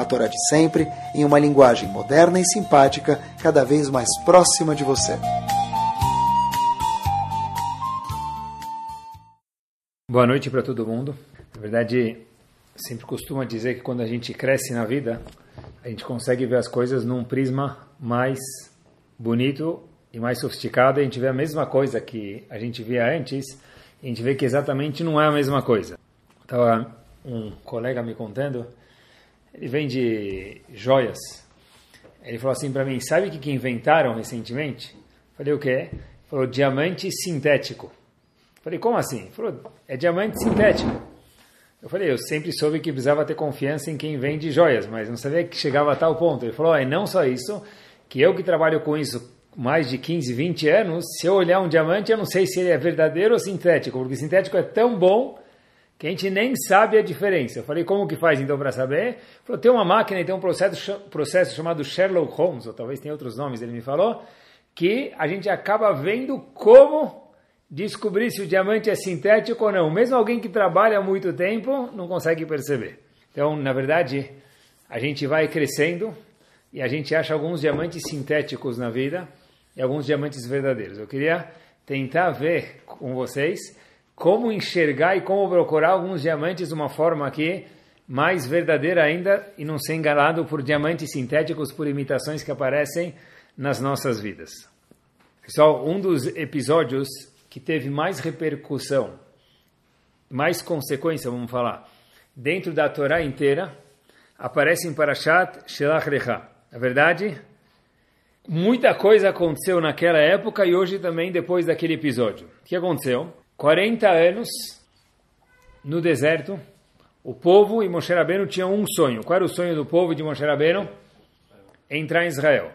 a Torá de sempre, em uma linguagem moderna e simpática, cada vez mais próxima de você. Boa noite para todo mundo. Na verdade, sempre costumo dizer que quando a gente cresce na vida, a gente consegue ver as coisas num prisma mais bonito e mais sofisticado. A gente vê a mesma coisa que a gente via antes, e a gente vê que exatamente não é a mesma coisa. Estava um colega me contando ele vende joias. Ele falou assim para mim, sabe o que, inventaram recentemente? Falei, o quê? Falou, diamante sintético. Falei, como assim? Falou, é diamante sintético. Eu falei, eu sempre soube que precisava ter confiança em quem vende joias, mas não sabia que chegava a tal ponto. Ele falou, é não só isso, que eu que trabalho com isso mais de 15, 20 anos, se eu olhar um diamante, eu não sei se ele é verdadeiro ou sintético, porque sintético é tão bom que a gente nem sabe a diferença. Eu falei, como que faz então para saber? Falou, tem uma máquina e tem um processo, processo chamado Sherlock Holmes, ou talvez tenha outros nomes, ele me falou, que a gente acaba vendo como descobrir se o diamante é sintético ou não. Mesmo alguém que trabalha há muito tempo não consegue perceber. Então, na verdade, a gente vai crescendo e a gente acha alguns diamantes sintéticos na vida e alguns diamantes verdadeiros. Eu queria tentar ver com vocês como enxergar e como procurar alguns diamantes de uma forma aqui mais verdadeira ainda e não ser enganado por diamantes sintéticos, por imitações que aparecem nas nossas vidas. Pessoal, um dos episódios que teve mais repercussão, mais consequência, vamos falar, dentro da Torá inteira, aparece em Parashat Shelach Lecha. Na verdade, muita coisa aconteceu naquela época e hoje também depois daquele episódio. O que aconteceu? 40 anos no deserto, o povo e Moshe Rabbeinu tinham um sonho. Qual era o sonho do povo de Moshe Rabbeinu? Entrar em Israel.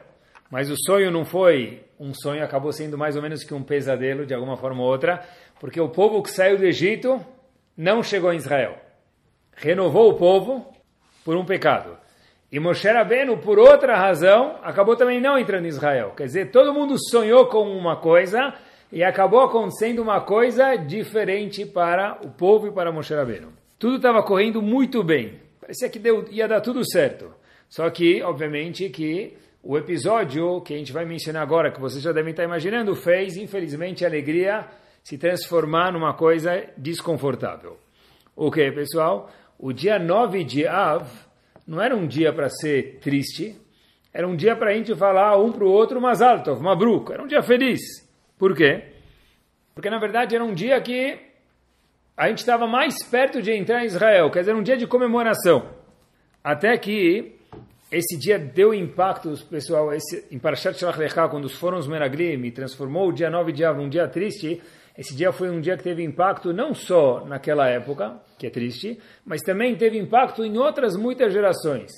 Mas o sonho não foi um sonho, acabou sendo mais ou menos que um pesadelo, de alguma forma ou outra, porque o povo que saiu do Egito não chegou em Israel. Renovou o povo por um pecado. E Moshe Rabbeinu, por outra razão, acabou também não entrando em Israel. Quer dizer, todo mundo sonhou com uma coisa, e acabou acontecendo uma coisa diferente para o povo e para Moshe Rabbeinu. Tudo estava correndo muito bem. Parecia que deu, ia dar tudo certo. Só que, obviamente, que o episódio que a gente vai mencionar agora, que vocês já devem estar imaginando, fez, infelizmente, a alegria se transformar numa coisa desconfortável. O que, pessoal? O dia 9 de Av não era um dia para ser triste, era um dia para a gente falar um para o outro, mas alto, mabruk, era um dia feliz. Por quê? Porque na verdade era um dia que a gente estava mais perto de entrar em Israel, quer dizer, um dia de comemoração. Até que esse dia deu impacto, pessoal, esse, em Parashat Shalach Lecha, quando foram os Meraglim e transformou o dia 9 de Av num dia triste, esse dia foi um dia que teve impacto não só naquela época, que é triste, mas também teve impacto em outras muitas gerações.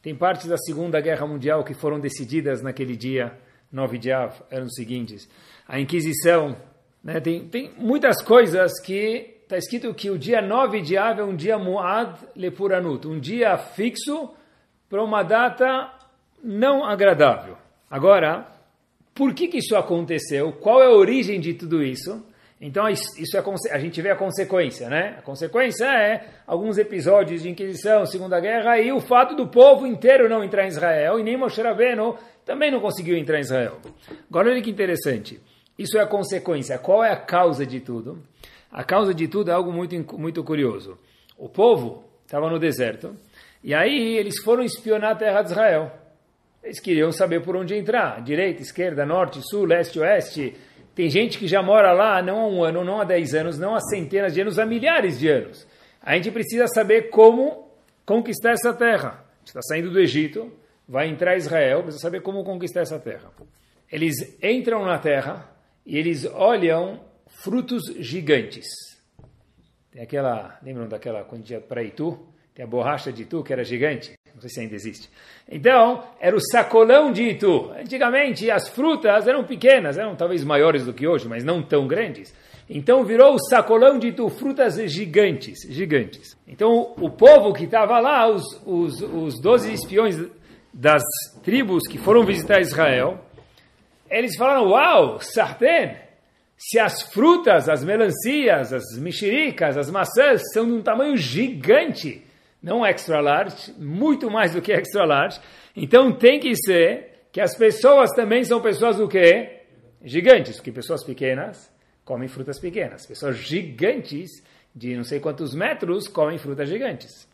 Tem partes da Segunda Guerra Mundial que foram decididas naquele dia 9 de Av, eram os seguintes a Inquisição. Né? Tem, tem muitas coisas que está escrito que o dia 9 de Av é um dia Muad Lepuranut, um dia fixo para uma data não agradável. Agora, por que, que isso aconteceu? Qual é a origem de tudo isso? Então, isso é, a gente vê a consequência, né? A consequência é alguns episódios de Inquisição, Segunda Guerra e o fato do povo inteiro não entrar em Israel e nem Moshe Rabbeinu também não conseguiu entrar em Israel. Agora, olha que interessante. Isso é a consequência. Qual é a causa de tudo? A causa de tudo é algo muito, muito curioso. O povo estava no deserto e aí eles foram espionar a terra de Israel. Eles queriam saber por onde entrar, direita, esquerda, norte, sul, leste, oeste. Tem gente que já mora lá não há um ano, não há dez anos, não há centenas de anos, há milhares de anos. A gente precisa saber como conquistar essa terra. Está saindo do Egito, vai entrar Israel, precisa saber como conquistar essa terra. Eles entram na terra, e eles olham frutos gigantes. Tem aquela, lembram daquela quando ia para Itu? Tem a borracha de Itu que era gigante. Não sei se ainda existe. Então, era o sacolão de Itu. Antigamente, as frutas eram pequenas, eram talvez maiores do que hoje, mas não tão grandes. Então, virou o sacolão de Itu, frutas gigantes, gigantes. Então, o povo que estava lá, os, os, os 12 espiões das tribos que foram visitar Israel, eles falaram, uau, sartén, se as frutas, as melancias, as mexericas, as maçãs são de um tamanho gigante, não extra large, muito mais do que extra large, então tem que ser que as pessoas também são pessoas do quê? Gigantes, porque pessoas pequenas comem frutas pequenas, pessoas gigantes de não sei quantos metros comem frutas gigantes.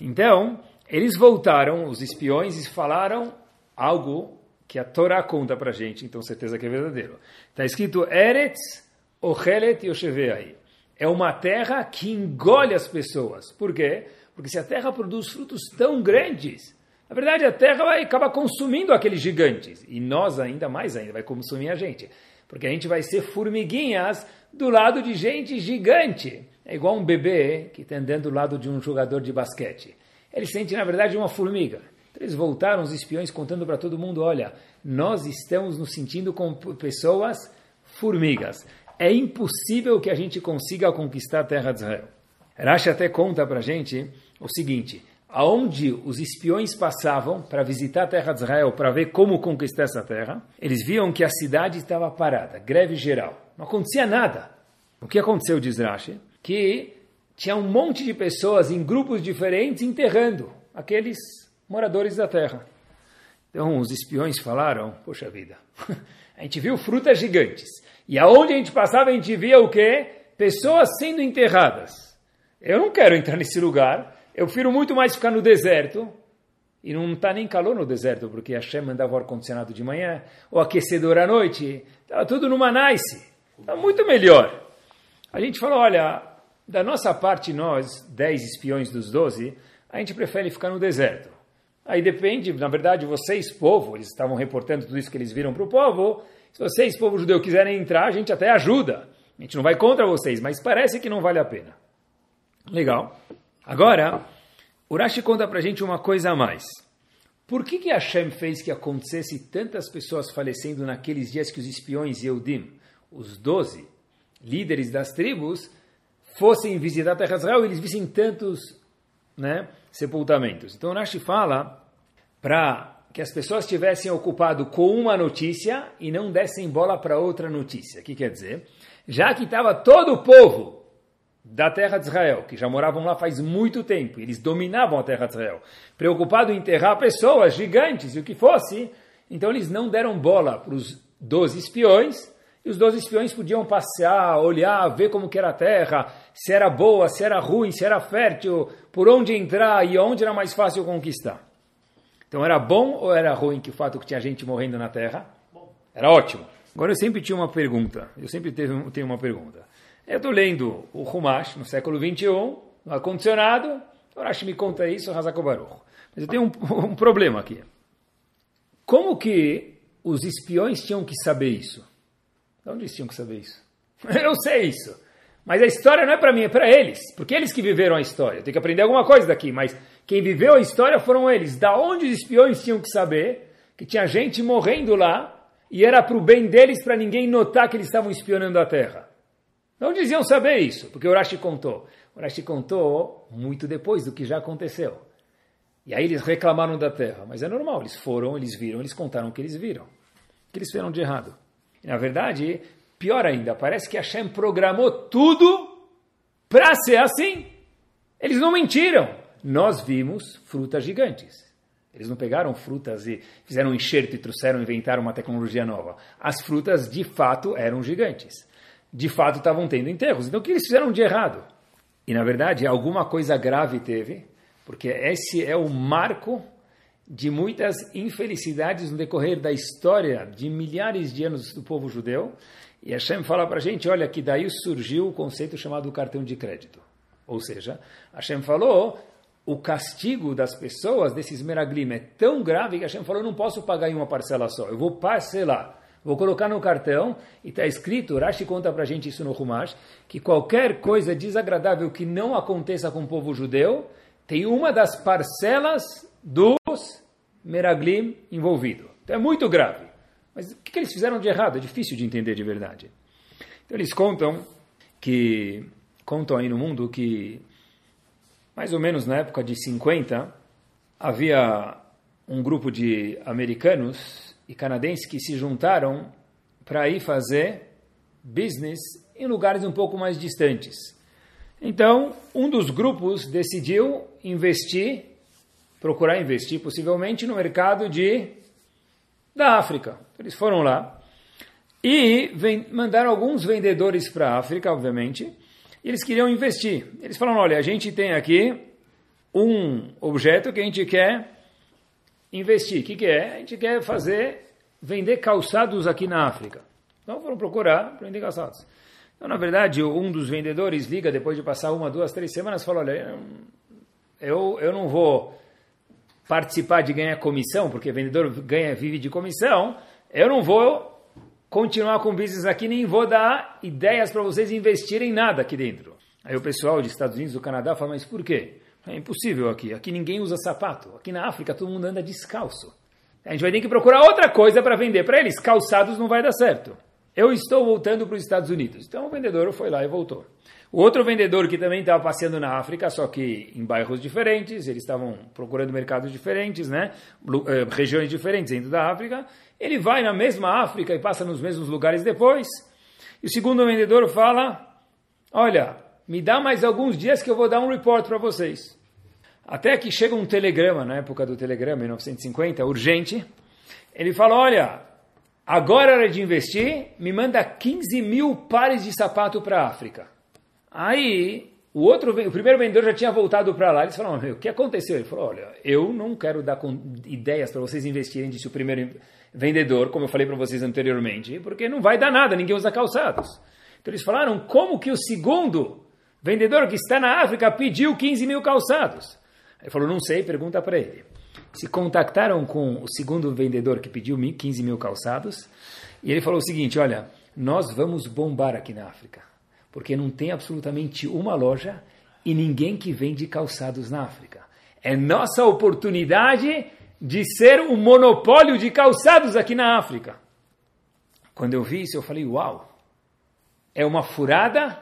Então, eles voltaram, os espiões, e falaram algo que a Torá conta para gente, então certeza que é verdadeiro. Está escrito Eretz, Ochelet Yosheveai. É uma terra que engole as pessoas. Por quê? Porque se a terra produz frutos tão grandes, na verdade a terra vai acabar consumindo aqueles gigantes. E nós ainda mais ainda, vai consumir a gente. Porque a gente vai ser formiguinhas do lado de gente gigante. É igual um bebê que está andando do lado de um jogador de basquete. Ele sente, na verdade, uma formiga. Eles voltaram, os espiões, contando para todo mundo: olha, nós estamos nos sentindo como pessoas formigas. É impossível que a gente consiga conquistar a terra de Israel. Rashi até conta para a gente o seguinte: aonde os espiões passavam para visitar a terra de Israel, para ver como conquistar essa terra, eles viam que a cidade estava parada, greve geral. Não acontecia nada. O que aconteceu, diz Rashi? Que tinha um monte de pessoas em grupos diferentes enterrando aqueles moradores da terra. Então os espiões falaram: Poxa vida, a gente viu frutas gigantes. E aonde a gente passava, a gente via o quê? Pessoas sendo enterradas. Eu não quero entrar nesse lugar. Eu prefiro muito mais ficar no deserto. E não está nem calor no deserto, porque Hashem mandava o ar-condicionado de manhã, o aquecedor à noite. Estava tudo numa nice. Estava muito melhor. A gente falou: olha, da nossa parte, nós, 10 espiões dos 12, a gente prefere ficar no deserto. Aí depende, na verdade, vocês, povo, eles estavam reportando tudo isso que eles viram para o povo. Se vocês, povo judeu, quiserem entrar, a gente até ajuda. A gente não vai contra vocês, mas parece que não vale a pena. Legal. Agora, Urashi conta para a gente uma coisa a mais. Por que, que Hashem fez que acontecesse tantas pessoas falecendo naqueles dias que os espiões Yehudim, os doze líderes das tribos, fossem visitar a terra de Israel e eles vissem tantos né, sepultamentos? Então Rashi fala para que as pessoas estivessem ocupado com uma notícia e não dessem bola para outra notícia. O que quer dizer? Já que estava todo o povo da terra de Israel, que já moravam lá faz muito tempo, eles dominavam a terra de Israel, preocupado em enterrar pessoas gigantes e o que fosse, então eles não deram bola para os doze espiões, e os doze espiões podiam passear, olhar, ver como que era a terra, se era boa, se era ruim, se era fértil, por onde entrar e onde era mais fácil conquistar. Então era bom ou era ruim que o fato que tinha gente morrendo na terra? Era ótimo. Agora eu sempre tinha uma pergunta, eu sempre tenho uma pergunta. Eu estou lendo o Humash no século 21, no ar-condicionado, Horashi me conta isso, Hazako Baruch. Mas eu tenho um, um problema aqui. Como que os espiões tinham que saber isso? De onde eles tinham que saber isso? Eu sei isso. Mas a história não é para mim, é para eles. Porque eles que viveram a história. Tem que aprender alguma coisa daqui. Mas quem viveu a história foram eles. Da onde os espiões tinham que saber que tinha gente morrendo lá e era para o bem deles para ninguém notar que eles estavam espionando a terra. Não diziam saber isso, porque o Rashi contou. O Rashi contou muito depois do que já aconteceu. E aí eles reclamaram da terra. Mas é normal, eles foram, eles viram, eles contaram o que eles viram. O que eles fizeram de errado. E, na verdade, pior ainda, parece que Hashem programou tudo para ser assim. Eles não mentiram. Nós vimos frutas gigantes. Eles não pegaram frutas e fizeram um enxerto e trouxeram, inventaram uma tecnologia nova. As frutas, de fato, eram gigantes. De fato, estavam tendo enterros. Então, o que eles fizeram de errado? E, na verdade, alguma coisa grave teve, porque esse é o marco de muitas infelicidades no decorrer da história de milhares de anos do povo judeu. E Hashem fala para a gente, olha, que daí surgiu o conceito chamado cartão de crédito. Ou seja, Hashem falou, o castigo das pessoas, desses meraglim, é tão grave que Hashem falou, eu não posso pagar em uma parcela só, eu vou parcelar. Vou colocar no cartão, e está escrito, Rashi conta para a gente isso no Humash, que qualquer coisa desagradável que não aconteça com o povo judeu, tem uma das parcelas dos Meraglim envolvidos. Então é muito grave. Mas o que eles fizeram de errado? É difícil de entender de verdade. Então eles contam que contam aí no mundo que mais ou menos na época de 50 havia um grupo de americanos e canadenses que se juntaram para ir fazer business em lugares um pouco mais distantes. Então, um dos grupos decidiu investir, procurar investir possivelmente no mercado de da África. Eles foram lá e mandaram alguns vendedores para a África, obviamente, e eles queriam investir. Eles falaram: olha, a gente tem aqui um objeto que a gente quer investir. O que, que é? A gente quer fazer, vender calçados aqui na África. Então foram procurar para vender calçados. Então, na verdade, um dos vendedores liga depois de passar uma, duas, três semanas e fala: olha, eu, eu não vou participar de ganhar comissão, porque vendedor ganha, vive de comissão, eu não vou continuar com business aqui, nem vou dar ideias para vocês investirem nada aqui dentro. Aí o pessoal dos Estados Unidos, do Canadá, fala, mas por quê? É impossível aqui. Aqui ninguém usa sapato. Aqui na África todo mundo anda descalço. A gente vai ter que procurar outra coisa para vender para eles. Calçados não vai dar certo. Eu estou voltando para os Estados Unidos. Então o vendedor foi lá e voltou. O outro vendedor que também estava passeando na África, só que em bairros diferentes, eles estavam procurando mercados diferentes, né? Eh, regiões diferentes dentro da África. Ele vai na mesma África e passa nos mesmos lugares depois. E o segundo vendedor fala: Olha, me dá mais alguns dias que eu vou dar um report para vocês. Até que chega um telegrama, na época do telegrama, em 1950, urgente. Ele fala: Olha, agora é hora de investir, me manda 15 mil pares de sapato para a África. Aí, o outro, o primeiro vendedor já tinha voltado para lá. Eles falaram: O que aconteceu? Ele falou: Olha, eu não quero dar ideias para vocês investirem, disse o primeiro vendedor, como eu falei para vocês anteriormente, porque não vai dar nada, ninguém usa calçados. Então eles falaram: Como que o segundo vendedor que está na África pediu 15 mil calçados. Ele falou, não sei, pergunta para ele. Se contactaram com o segundo vendedor que pediu 15 mil calçados, e ele falou o seguinte, olha, nós vamos bombar aqui na África, porque não tem absolutamente uma loja e ninguém que vende calçados na África. É nossa oportunidade de ser um monopólio de calçados aqui na África. Quando eu vi isso, eu falei, uau, é uma furada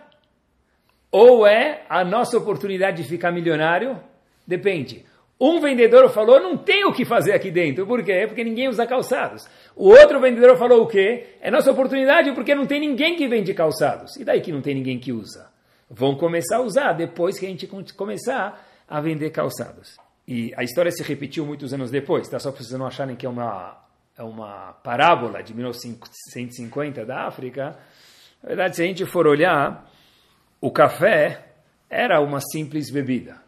ou é a nossa oportunidade de ficar milionário? Depende. Um vendedor falou, não tem o que fazer aqui dentro. Por quê? Porque ninguém usa calçados. O outro vendedor falou o quê? É nossa oportunidade porque não tem ninguém que vende calçados. E daí que não tem ninguém que usa? Vão começar a usar depois que a gente começar a vender calçados. E a história se repetiu muitos anos depois, tá? Só para vocês não acharem que é uma, é uma parábola de 1950 da África. Na verdade, se a gente for olhar, o café era uma simples bebida,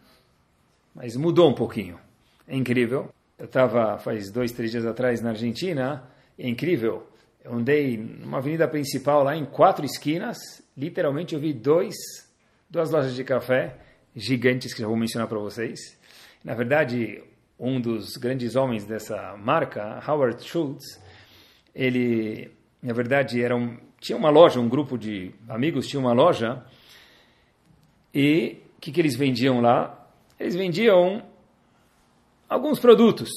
mas mudou um pouquinho. É incrível. Eu estava faz dois, três dias atrás na Argentina, é incrível. Eu andei numa avenida principal lá em quatro esquinas, literalmente eu vi dois, duas lojas de café gigantes que já vou mencionar para vocês. Na verdade, um dos grandes homens dessa marca, Howard Schultz, ele, na verdade, era um, tinha uma loja, um grupo de amigos tinha uma loja e o que, que eles vendiam lá? Eles vendiam alguns produtos.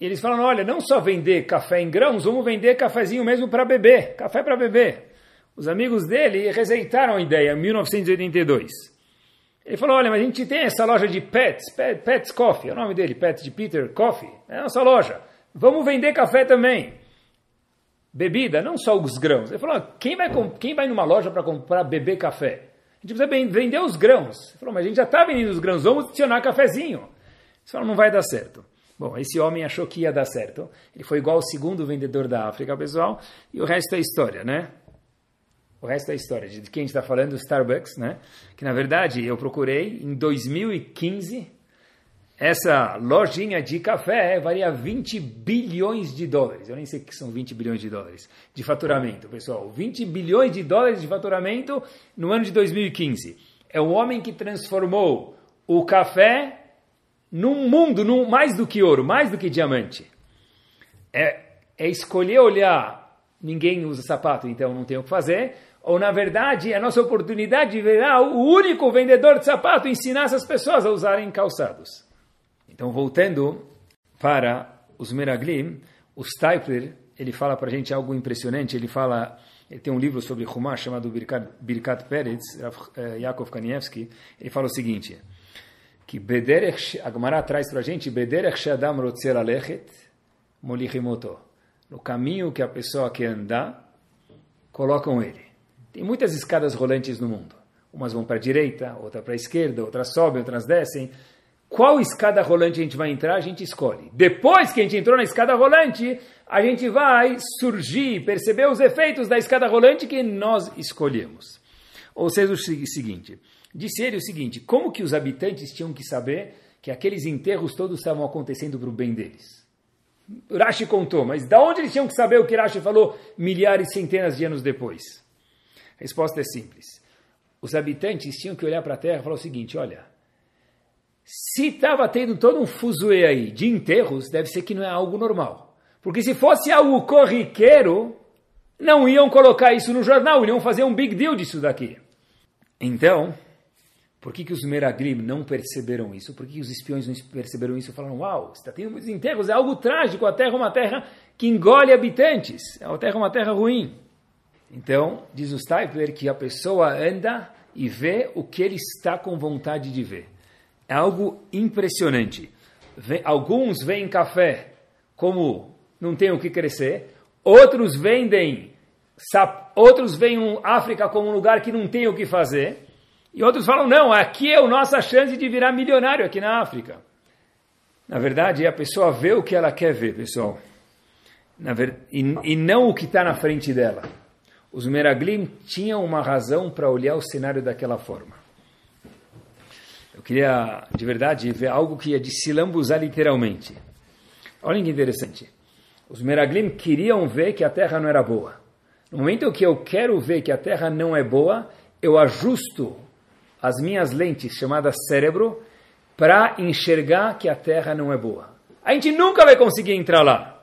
E eles falaram, olha, não só vender café em grãos, vamos vender cafezinho mesmo para beber, café para beber. Os amigos dele rejeitaram a ideia em 1982. Ele falou, olha, mas a gente tem essa loja de Pets, Pets, Coffee, é o nome dele, Pets de Peter Coffee, é a nossa loja. Vamos vender café também. Bebida, não só os grãos. Ele falou, quem vai, quem vai numa loja para comprar beber café? A gente precisa vender os grãos. Ele falou, mas a gente já está vendendo os grãos, vamos adicionar cafezinho. Falou, não vai dar certo. Bom, esse homem achou que ia dar certo. Ele foi igual ao segundo vendedor da África, pessoal. E o resto é história, né? O resto é história. De quem a gente está falando? Starbucks, né? Que na verdade eu procurei em 2015 essa lojinha de café valia 20 bilhões de dólares. Eu nem sei o que são 20 bilhões de dólares de faturamento, pessoal. 20 bilhões de dólares de faturamento no ano de 2015. É o homem que transformou o café num mundo, num, mais do que ouro, mais do que diamante. É, é escolher olhar, ninguém usa sapato, então não tem o que fazer. Ou, na verdade, é a nossa oportunidade de virar o único vendedor de sapato ensinar essas pessoas a usarem calçados. Então, voltando para os Meraglim, o Stipler, ele fala para a gente algo impressionante, ele fala, ele tem um livro sobre Humash chamado Birkat, Birkat Peretz, eh, Yaakov Kanievski, ele fala o seguinte, que Bederech, a Gemara traz para a gente, Bederech Shadam Rotzer Alechet, Molichimoto, no caminho que a pessoa quer andar, colocam ele. Tem muitas escadas rolantes no mundo. Umas vão para a direita, outra para a esquerda, outras sobem, outras descem. Qual escada rolante a gente vai entrar, a gente escolhe. Depois que a gente entrou na escada rolante, a gente vai surgir, perceber os efeitos da escada rolante que nós escolhemos. Ou seja, o seguinte, disse ele o seguinte, como que os habitantes tinham que saber que aqueles enterros todos estavam acontecendo para o bem deles? Rashi contou, mas da onde eles tinham que saber o que Rashi falou milhares, centenas de anos depois? A resposta é simples. Os habitantes tinham que olhar para a terra e falar o seguinte: olha, se estava tendo todo um fuzuê aí de enterros, deve ser que não é algo normal. Porque se fosse algo corriqueiro, não iam colocar isso no jornal, iam fazer um big deal disso daqui. Então, por que, que os Meraglim não perceberam isso? Por que, que os espiões não perceberam isso e falaram, uau, está tendo muitos enterros, é algo trágico, a Terra é uma terra que engole habitantes, a Terra é uma terra ruim. Então, diz o Stipler que a pessoa anda e vê o que ele está com vontade de ver. É algo impressionante. Alguns veem café como não tem o que crescer, outros vendem, outros veem África como um lugar que não tem o que fazer. E outros falam, não, aqui é a nossa chance de virar milionário aqui na África. Na verdade, a pessoa vê o que ela quer ver, pessoal. Ver... E, e, não o que está na frente dela. Os Meraglim tinham uma razão para olhar o cenário daquela forma. Eu queria, de verdade, ver algo que ia de se lambuzar literalmente. Olha que interessante. Os Meraglim queriam ver que a terra não era boa. No momento que eu quero ver que a terra não é boa, eu ajusto as minhas lentes, chamadas cérebro, para enxergar que a Terra não é boa. A gente nunca vai conseguir entrar lá.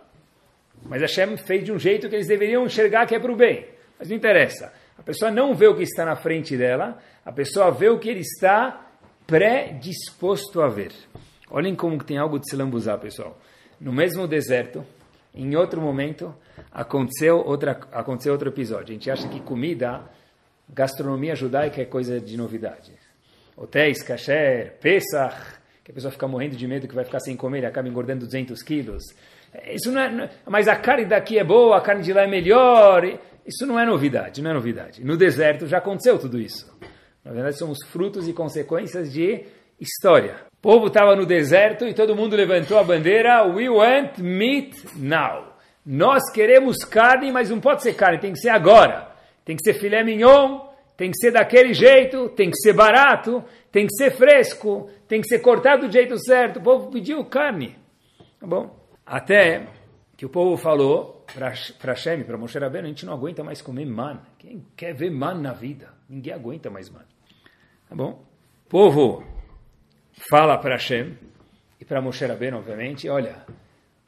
Mas Hashem fez de um jeito que eles deveriam enxergar que é para o bem. Mas não interessa. A pessoa não vê o que está na frente dela, a pessoa vê o que ele está predisposto a ver. Olhem como tem algo de se lambuzar, pessoal. No mesmo deserto, em outro momento, aconteceu, outra, aconteceu outro episódio. A gente acha que comida gastronomia judaica é coisa de novidade. Hotéis, kasher, Pesach, que a pessoa fica morrendo de medo que vai ficar sem comer e acaba engordando 200 quilos. Isso não é, mas a carne daqui é boa, a carne de lá é melhor. Isso não é novidade, não é novidade. No deserto já aconteceu tudo isso. Na verdade, somos frutos e consequências de história. O povo estava no deserto e todo mundo levantou a bandeira: We want meat now. Nós queremos carne, mas não pode ser carne, tem que ser agora tem que ser filé mignon, tem que ser daquele jeito, tem que ser barato, tem que ser fresco, tem que ser cortado do jeito certo. O povo pediu carne. Tá bom? Até que o povo falou para Hashem, para Moshe Rabbeinu, a gente não aguenta mais comer man. Quem quer ver man na vida? Ninguém aguenta mais man. Tá bom? O povo fala para Hashem e para Moshe Rabbeinu, obviamente, olha,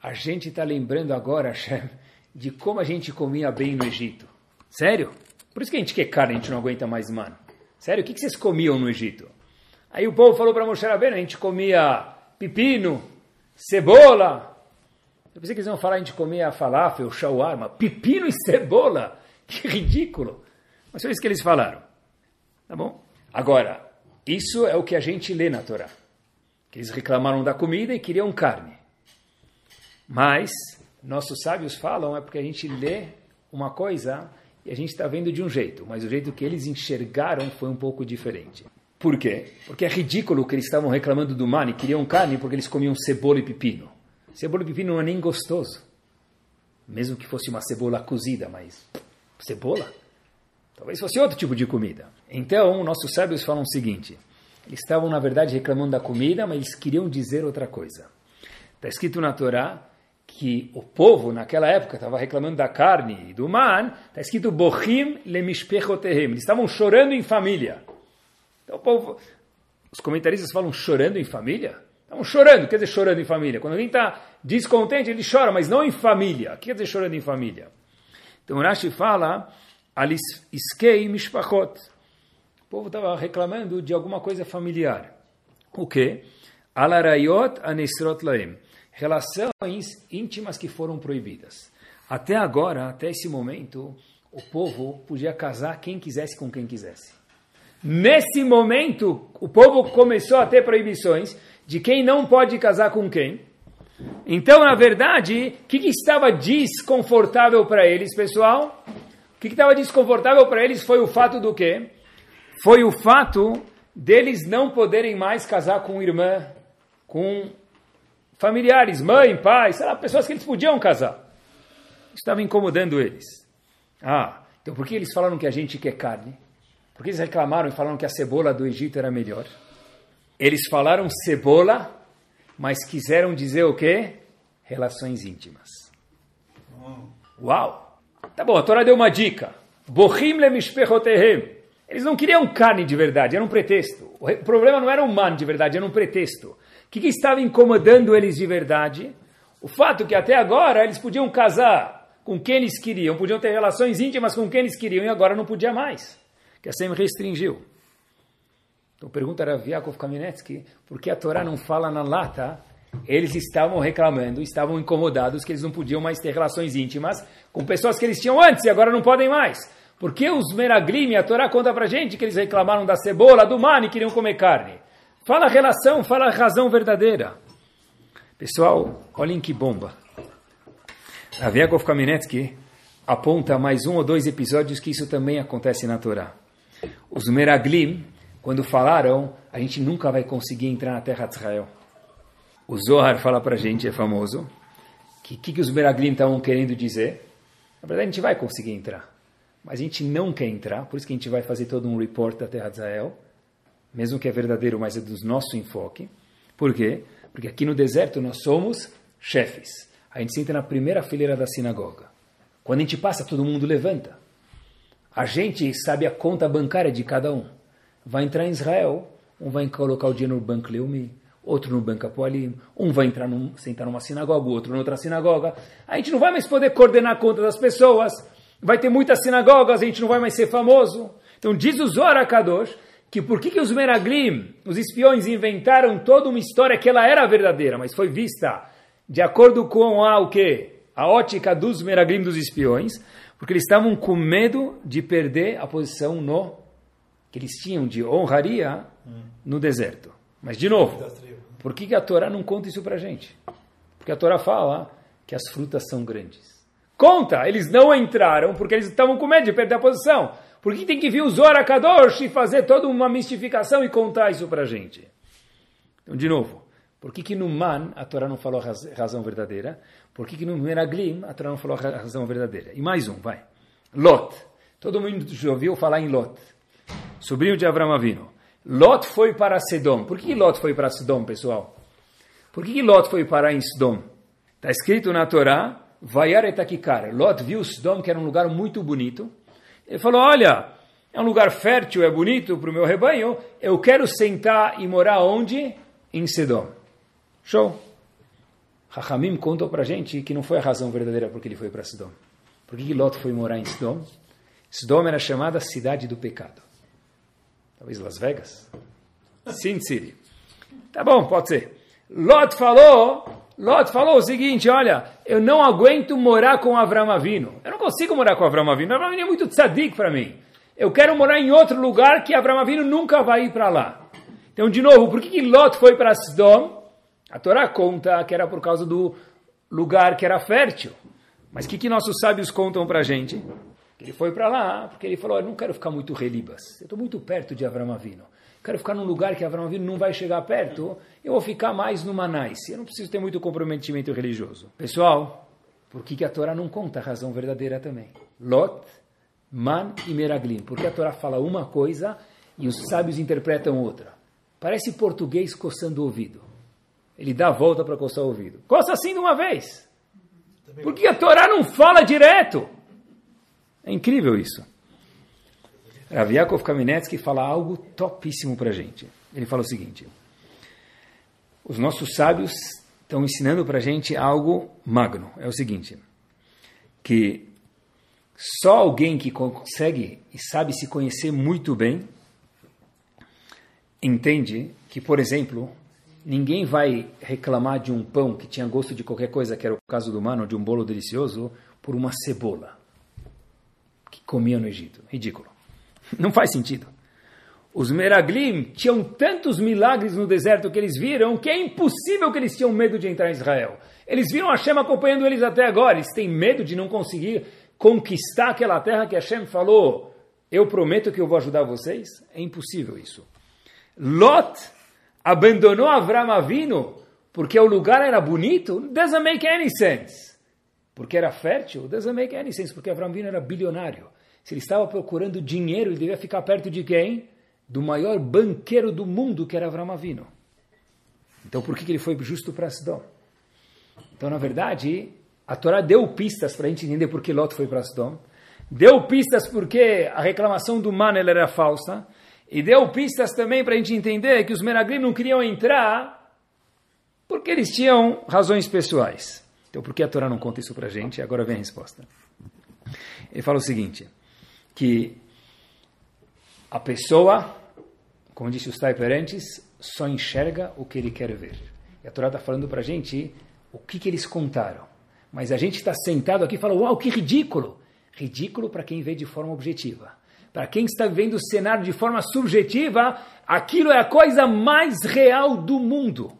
a gente está lembrando agora, Hashem, de como a gente comia bem no Egito. Sério? Por isso que a gente quer carne, a gente não aguenta mais mano. Sério, o que, vocês comiam no Egito? Aí o povo falou para Moshe Rabbeinu, a gente comia pepino, cebola. Eu pensei que eles iam falar, a gente comia falafel, shawarma, pepino e cebola. Que ridículo. Mas foi isso que eles falaram. Tá bom? Agora, isso é o que a gente lê na Torá. Que eles reclamaram da comida e queriam carne. Mas, nossos sábios falam, é porque a gente lê uma coisa e a gente está vendo de um jeito, mas o jeito que eles enxergaram foi um pouco diferente. Por quê? Porque é ridículo que eles estavam reclamando do mani, queriam carne porque eles comiam cebola e pepino. Cebola e pepino não é nem gostoso. Mesmo que fosse uma cebola cozida, mas cebola? Talvez fosse outro tipo de comida. Então, nossos sábios falam o seguinte: eles estavam, na verdade, reclamando da comida, mas eles queriam dizer outra coisa. Está escrito na Torá que o povo naquela época estava reclamando da carne e do man, está escrito Bochim lemishpechotehem. Eles estavam chorando em família. Então o povo, os comentaristas falam chorando em família? Estavam chorando, quer dizer chorando em família. Quando alguém está descontente, ele chora, mas não em família. O que quer dizer chorando em família? Então Rashi fala, iskei mishpachot. O povo estava reclamando de alguma coisa familiar. O quê? Alarayot anesrot laem. Relações íntimas que foram proibidas. Até agora, até esse momento, o povo podia casar quem quisesse com quem quisesse. Nesse momento, o povo começou a ter proibições de quem não pode casar com quem. Então, na verdade, o que, que, estava desconfortável para eles, pessoal? O que, que estava desconfortável para eles foi o fato do quê? Foi o fato deles não poderem mais casar com irmã, com familiares, mãe, pai, sei lá, pessoas que eles podiam casar. Estava incomodando eles. Ah, então por que eles falaram que a gente quer carne? Por que eles reclamaram e falaram que a cebola do Egito era melhor? Eles falaram cebola, mas quiseram dizer o quê? Relações íntimas. Uau! Tá bom, a Torá deu uma dica. Bohim lemishpechotehem. Eles não queriam carne de verdade, era um pretexto. O problema não era o man de verdade, era um pretexto. O que, que estava incomodando eles de verdade? O fato que até agora eles podiam casar com quem eles queriam, podiam ter relações íntimas com quem eles queriam e agora não podia mais. Que a SEM restringiu. Então pergunta Rav Yaakov Kaminetsky, por que a Torá não fala na lata? Eles estavam reclamando, estavam incomodados que eles não podiam mais ter relações íntimas com pessoas que eles tinham antes e agora não podem mais. Por que os Meraglim, a Torá conta pra gente que eles reclamaram da cebola, do man e queriam comer carne? Fala a relação, fala a razão verdadeira. Pessoal, olhem que bomba. A Yaakov Kaminetsky aponta mais um ou dois episódios que isso também acontece na Torá. Os Meraglim, quando falaram, a gente nunca vai conseguir entrar na terra de Israel. O Zohar fala para gente, é famoso, que o que, que os Meraglim estavam querendo dizer? Na verdade, a gente vai conseguir entrar. Mas a gente não quer entrar, por isso que a gente vai fazer todo um report da terra de Israel, mesmo que é verdadeiro, mas é do nosso enfoque. Por quê? Porque aqui no deserto nós somos chefes. A gente senta na primeira fileira da sinagoga. Quando a gente passa, todo mundo levanta. A gente sabe a conta bancária de cada um. Vai entrar em Israel, um vai colocar o dinheiro no Banco Leumi, outro no Banco Apoalim, um vai entrar num, sentar numa sinagoga, outro noutra sinagoga. A gente não vai mais poder coordenar a conta das pessoas. Vai ter muitas sinagogas, a gente não vai mais ser famoso. Então diz o Zohar Kadosh que por que, que os Meraglim, os espiões, inventaram toda uma história que ela era verdadeira, mas foi vista de acordo com a, o quê? a ótica dos Meraglim, dos espiões, porque eles estavam com medo de perder a posição no que eles tinham de honraria no deserto. Mas, de novo, por que, que a Torá não conta isso para a gente? Porque a Torá fala que as frutas são grandes. Conta, eles não entraram porque eles estavam com medo de perder a posição. Por que tem que vir o Zohar Kadosh e fazer toda uma mistificação e contar isso para a gente? Então, de novo, por que, que no Man a Torá não falou a razão verdadeira? Por que, que no Meraglim a Torá não falou a razão verdadeira? E mais um, vai. Lot. Todo mundo já ouviu falar em Lot. Sobrinho de Avram Avino. Lot foi para Sedom. Por que Lot foi para Sedom, pessoal? Por que Lot foi para em Sedom? Está escrito na Torá, Vayar etakikar. Lot viu Sedom, que era um lugar muito bonito. Ele falou, olha, é um lugar fértil, é bonito para o meu rebanho, eu quero sentar e morar onde? Em Sedom. Show. Rahamim contou para a gente que não foi a razão verdadeira porque ele foi para Sedom. Por que Lot foi morar em Sedom? Sedom era chamada cidade do pecado. Talvez Las Vegas? Sin City. Tá bom, pode ser. Lot falou, Lot falou o seguinte, olha, eu não aguento morar com Avram Avino. Eu não consigo morar com Avram Avino. Avram Avino é muito tzadik para mim. Eu quero morar em outro lugar que Avram Avino nunca vai ir para lá. Então, de novo, por que, que Lot foi para Sodom? A Torá conta que era por causa do lugar que era fértil. Mas o que, que nossos sábios contam para a gente? Ele foi para lá porque ele falou: Eu não quero ficar muito relibas. Eu estou muito perto de Avram Avino. Quero ficar num lugar que Avram Avino não vai chegar perto. Eu vou ficar mais no Manais. Eu não preciso ter muito comprometimento religioso. Pessoal, por que, que a Torá não conta a razão verdadeira também? Lot, Man e Meraglim. Porque a Torá fala uma coisa e os sábios interpretam outra. Parece português coçando o ouvido. Ele dá a volta para coçar o ouvido. Coça assim de uma vez. Por que a Torá não fala direto? É incrível isso. Rav Yaakov Kaminetsky fala algo topíssimo para a gente. Ele fala o seguinte: os nossos sábios estão ensinando para a gente algo magno. É o seguinte: que só alguém que consegue e sabe se conhecer muito bem entende que, por exemplo, ninguém vai reclamar de um pão que tinha gosto de qualquer coisa, que era o caso do mano, de um bolo delicioso, por uma cebola que comia no Egito. Ridículo. Não faz sentido. Os Meraglim tinham tantos milagres no deserto que eles viram que é impossível que eles tinham medo de entrar em Israel. Eles viram Hashem acompanhando eles até agora. Eles têm medo de não conseguir conquistar aquela terra que Hashem falou: Eu prometo que eu vou ajudar vocês. É impossível isso. Lot abandonou Avram Avino porque o lugar era bonito. Doesn't make any sense. Porque era fértil. Doesn't make any sense. Porque Avram Avino era bilionário. Se ele estava procurando dinheiro, ele devia ficar perto de quem? Do maior banqueiro do mundo, que era Avram Avino. Então, por que, ele foi justo para Sidom? Então, na verdade, a Torá deu pistas para a gente entender por que Lot foi para Sidom. Deu pistas porque a reclamação do Manel era falsa. E deu pistas também para a gente entender que os Meraglim não queriam entrar porque eles tinham razões pessoais. Então, por que a Torá não conta isso para a gente? Agora vem a resposta. Ele fala o seguinte, que a pessoa, como disse os Taiper antes, só enxerga o que ele quer ver. E a Torá está falando para a gente o que, que eles contaram. Mas a gente está sentado aqui e fala, uau, que ridículo! Ridículo para quem vê de forma objetiva. Para quem está vendo o cenário de forma subjetiva, aquilo é a coisa mais real do mundo.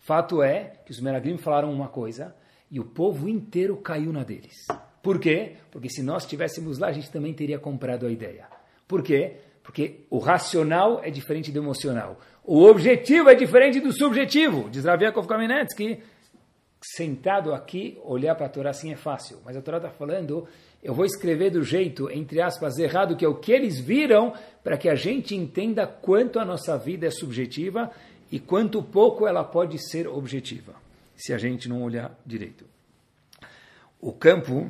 Fato é que os Meraglim falaram uma coisa e o povo inteiro caiu na deles. Por quê? Porque se nós estivéssemos lá, a gente também teria comprado a ideia. Por quê? Porque o racional é diferente do emocional. O objetivo é diferente do subjetivo. Diz Rav Yaakov Kamenetsky, sentado aqui, olhar para a Torá assim é fácil. Mas a Torá está falando eu vou escrever do jeito, entre aspas, errado, que é o que eles viram, para que a gente entenda quanto a nossa vida é subjetiva e quanto pouco ela pode ser objetiva, se a gente não olhar direito. O campo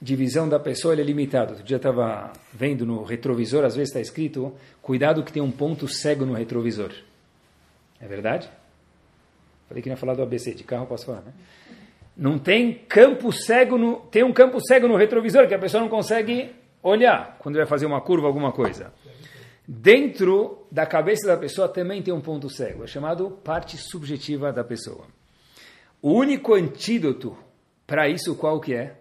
de visão da pessoa é limitado. Outro dia estava vendo no retrovisor, às vezes está escrito, cuidado que tem um ponto cego no retrovisor. É verdade? Falei que não ia falar do ABC, de carro posso falar, né? Não tem campo cego no, tem um campo cego no retrovisor que a pessoa não consegue olhar quando vai fazer uma curva, alguma coisa. Dentro da cabeça da pessoa também tem um ponto cego, é chamado parte subjetiva da pessoa. O único antídoto para isso qual que é?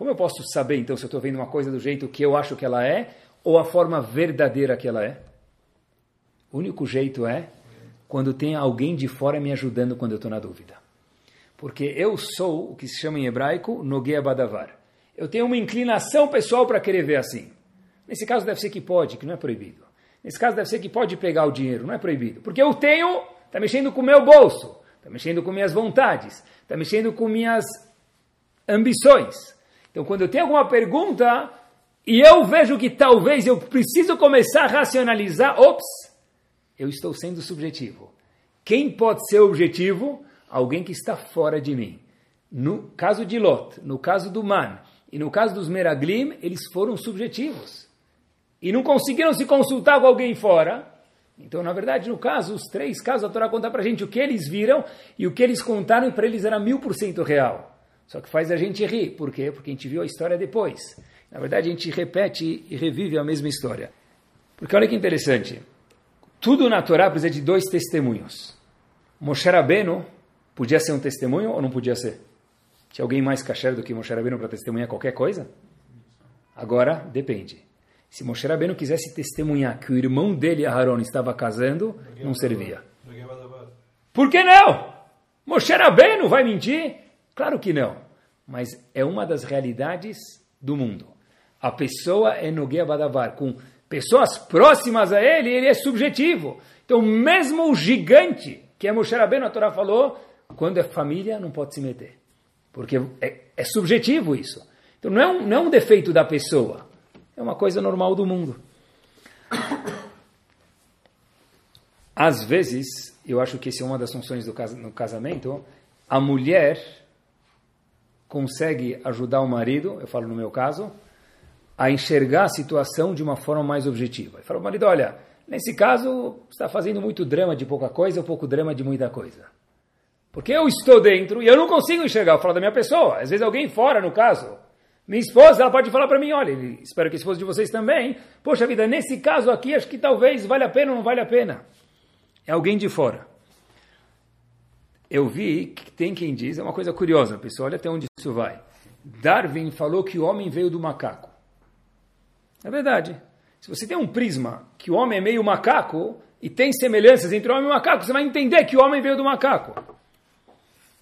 Como eu posso saber então se eu estou vendo uma coisa do jeito que eu acho que ela é ou a forma verdadeira que ela é? O único jeito é quando tem alguém de fora me ajudando quando eu estou na dúvida. Porque eu sou o que se chama em hebraico Noguea Badavar. Eu tenho uma inclinação pessoal para querer ver assim. Nesse caso deve ser que pode, que não é proibido. Nesse caso deve ser que pode pegar o dinheiro, não é proibido. Porque eu tenho, está mexendo com o meu bolso, está mexendo com minhas vontades, está mexendo com minhas ambições. Então quando eu tenho alguma pergunta e eu vejo que talvez eu preciso começar a racionalizar, ops, eu estou sendo subjetivo. Quem pode ser objetivo? alguém que está fora de mim. No caso de Lot, no caso do Man e no caso dos Meraglim, eles foram subjetivos. E não conseguiram se consultar com alguém fora. Então, na verdade, no caso, os três casos, a Torá conta para a gente o que eles viram e o que eles contaram para eles era mil por cento real. Só que faz a gente rir. Por quê? Porque a gente viu a história depois. Na verdade, a gente repete e revive a mesma história. Porque olha que interessante. Tudo na Torá precisa de dois testemunhos. Moshe Rabbeinu Podia ser um testemunho ou não podia ser? Tinha alguém mais kasher do que Moshe Rabbeinu para testemunhar qualquer coisa? Agora, depende. Se Moshe Rabbeinu quisesse testemunhar que o irmão dele, Aharon, estava casando, não servia. Por que não? Moshe Rabbeinu vai mentir? Claro que não. Mas é uma das realidades do mundo. A pessoa é Nogueia Badavar. Com pessoas próximas a ele, ele é subjetivo. Então, mesmo o gigante, que é Moshe Rabbeinu, a Torá falou, quando é família, não pode se meter. Porque é, é subjetivo isso. Então não é, um, não é um defeito da pessoa. É uma coisa normal do mundo. Às vezes, eu acho que essa é uma das funções do cas no casamento, a mulher consegue ajudar o marido, eu falo no meu caso, a enxergar a situação de uma forma mais objetiva. Eu falo, marido, olha, nesse caso, está fazendo muito drama de pouca coisa ou pouco drama de muita coisa. Porque eu estou dentro e eu não consigo enxergar. Eu falo da minha pessoa. Às vezes alguém fora, no caso. Minha esposa, ela pode falar para mim, olha, espero que a esposa de vocês também. Poxa vida, nesse caso aqui, acho que talvez vale a pena ou não vale a pena. É alguém de fora. Eu vi que tem quem diz, é uma coisa curiosa, pessoal, olha até onde isso vai. Darwin falou que o homem veio do macaco. É verdade. Se você tem um prisma que o homem é meio macaco e tem semelhanças entre o homem e o macaco, você vai entender que o homem veio do macaco.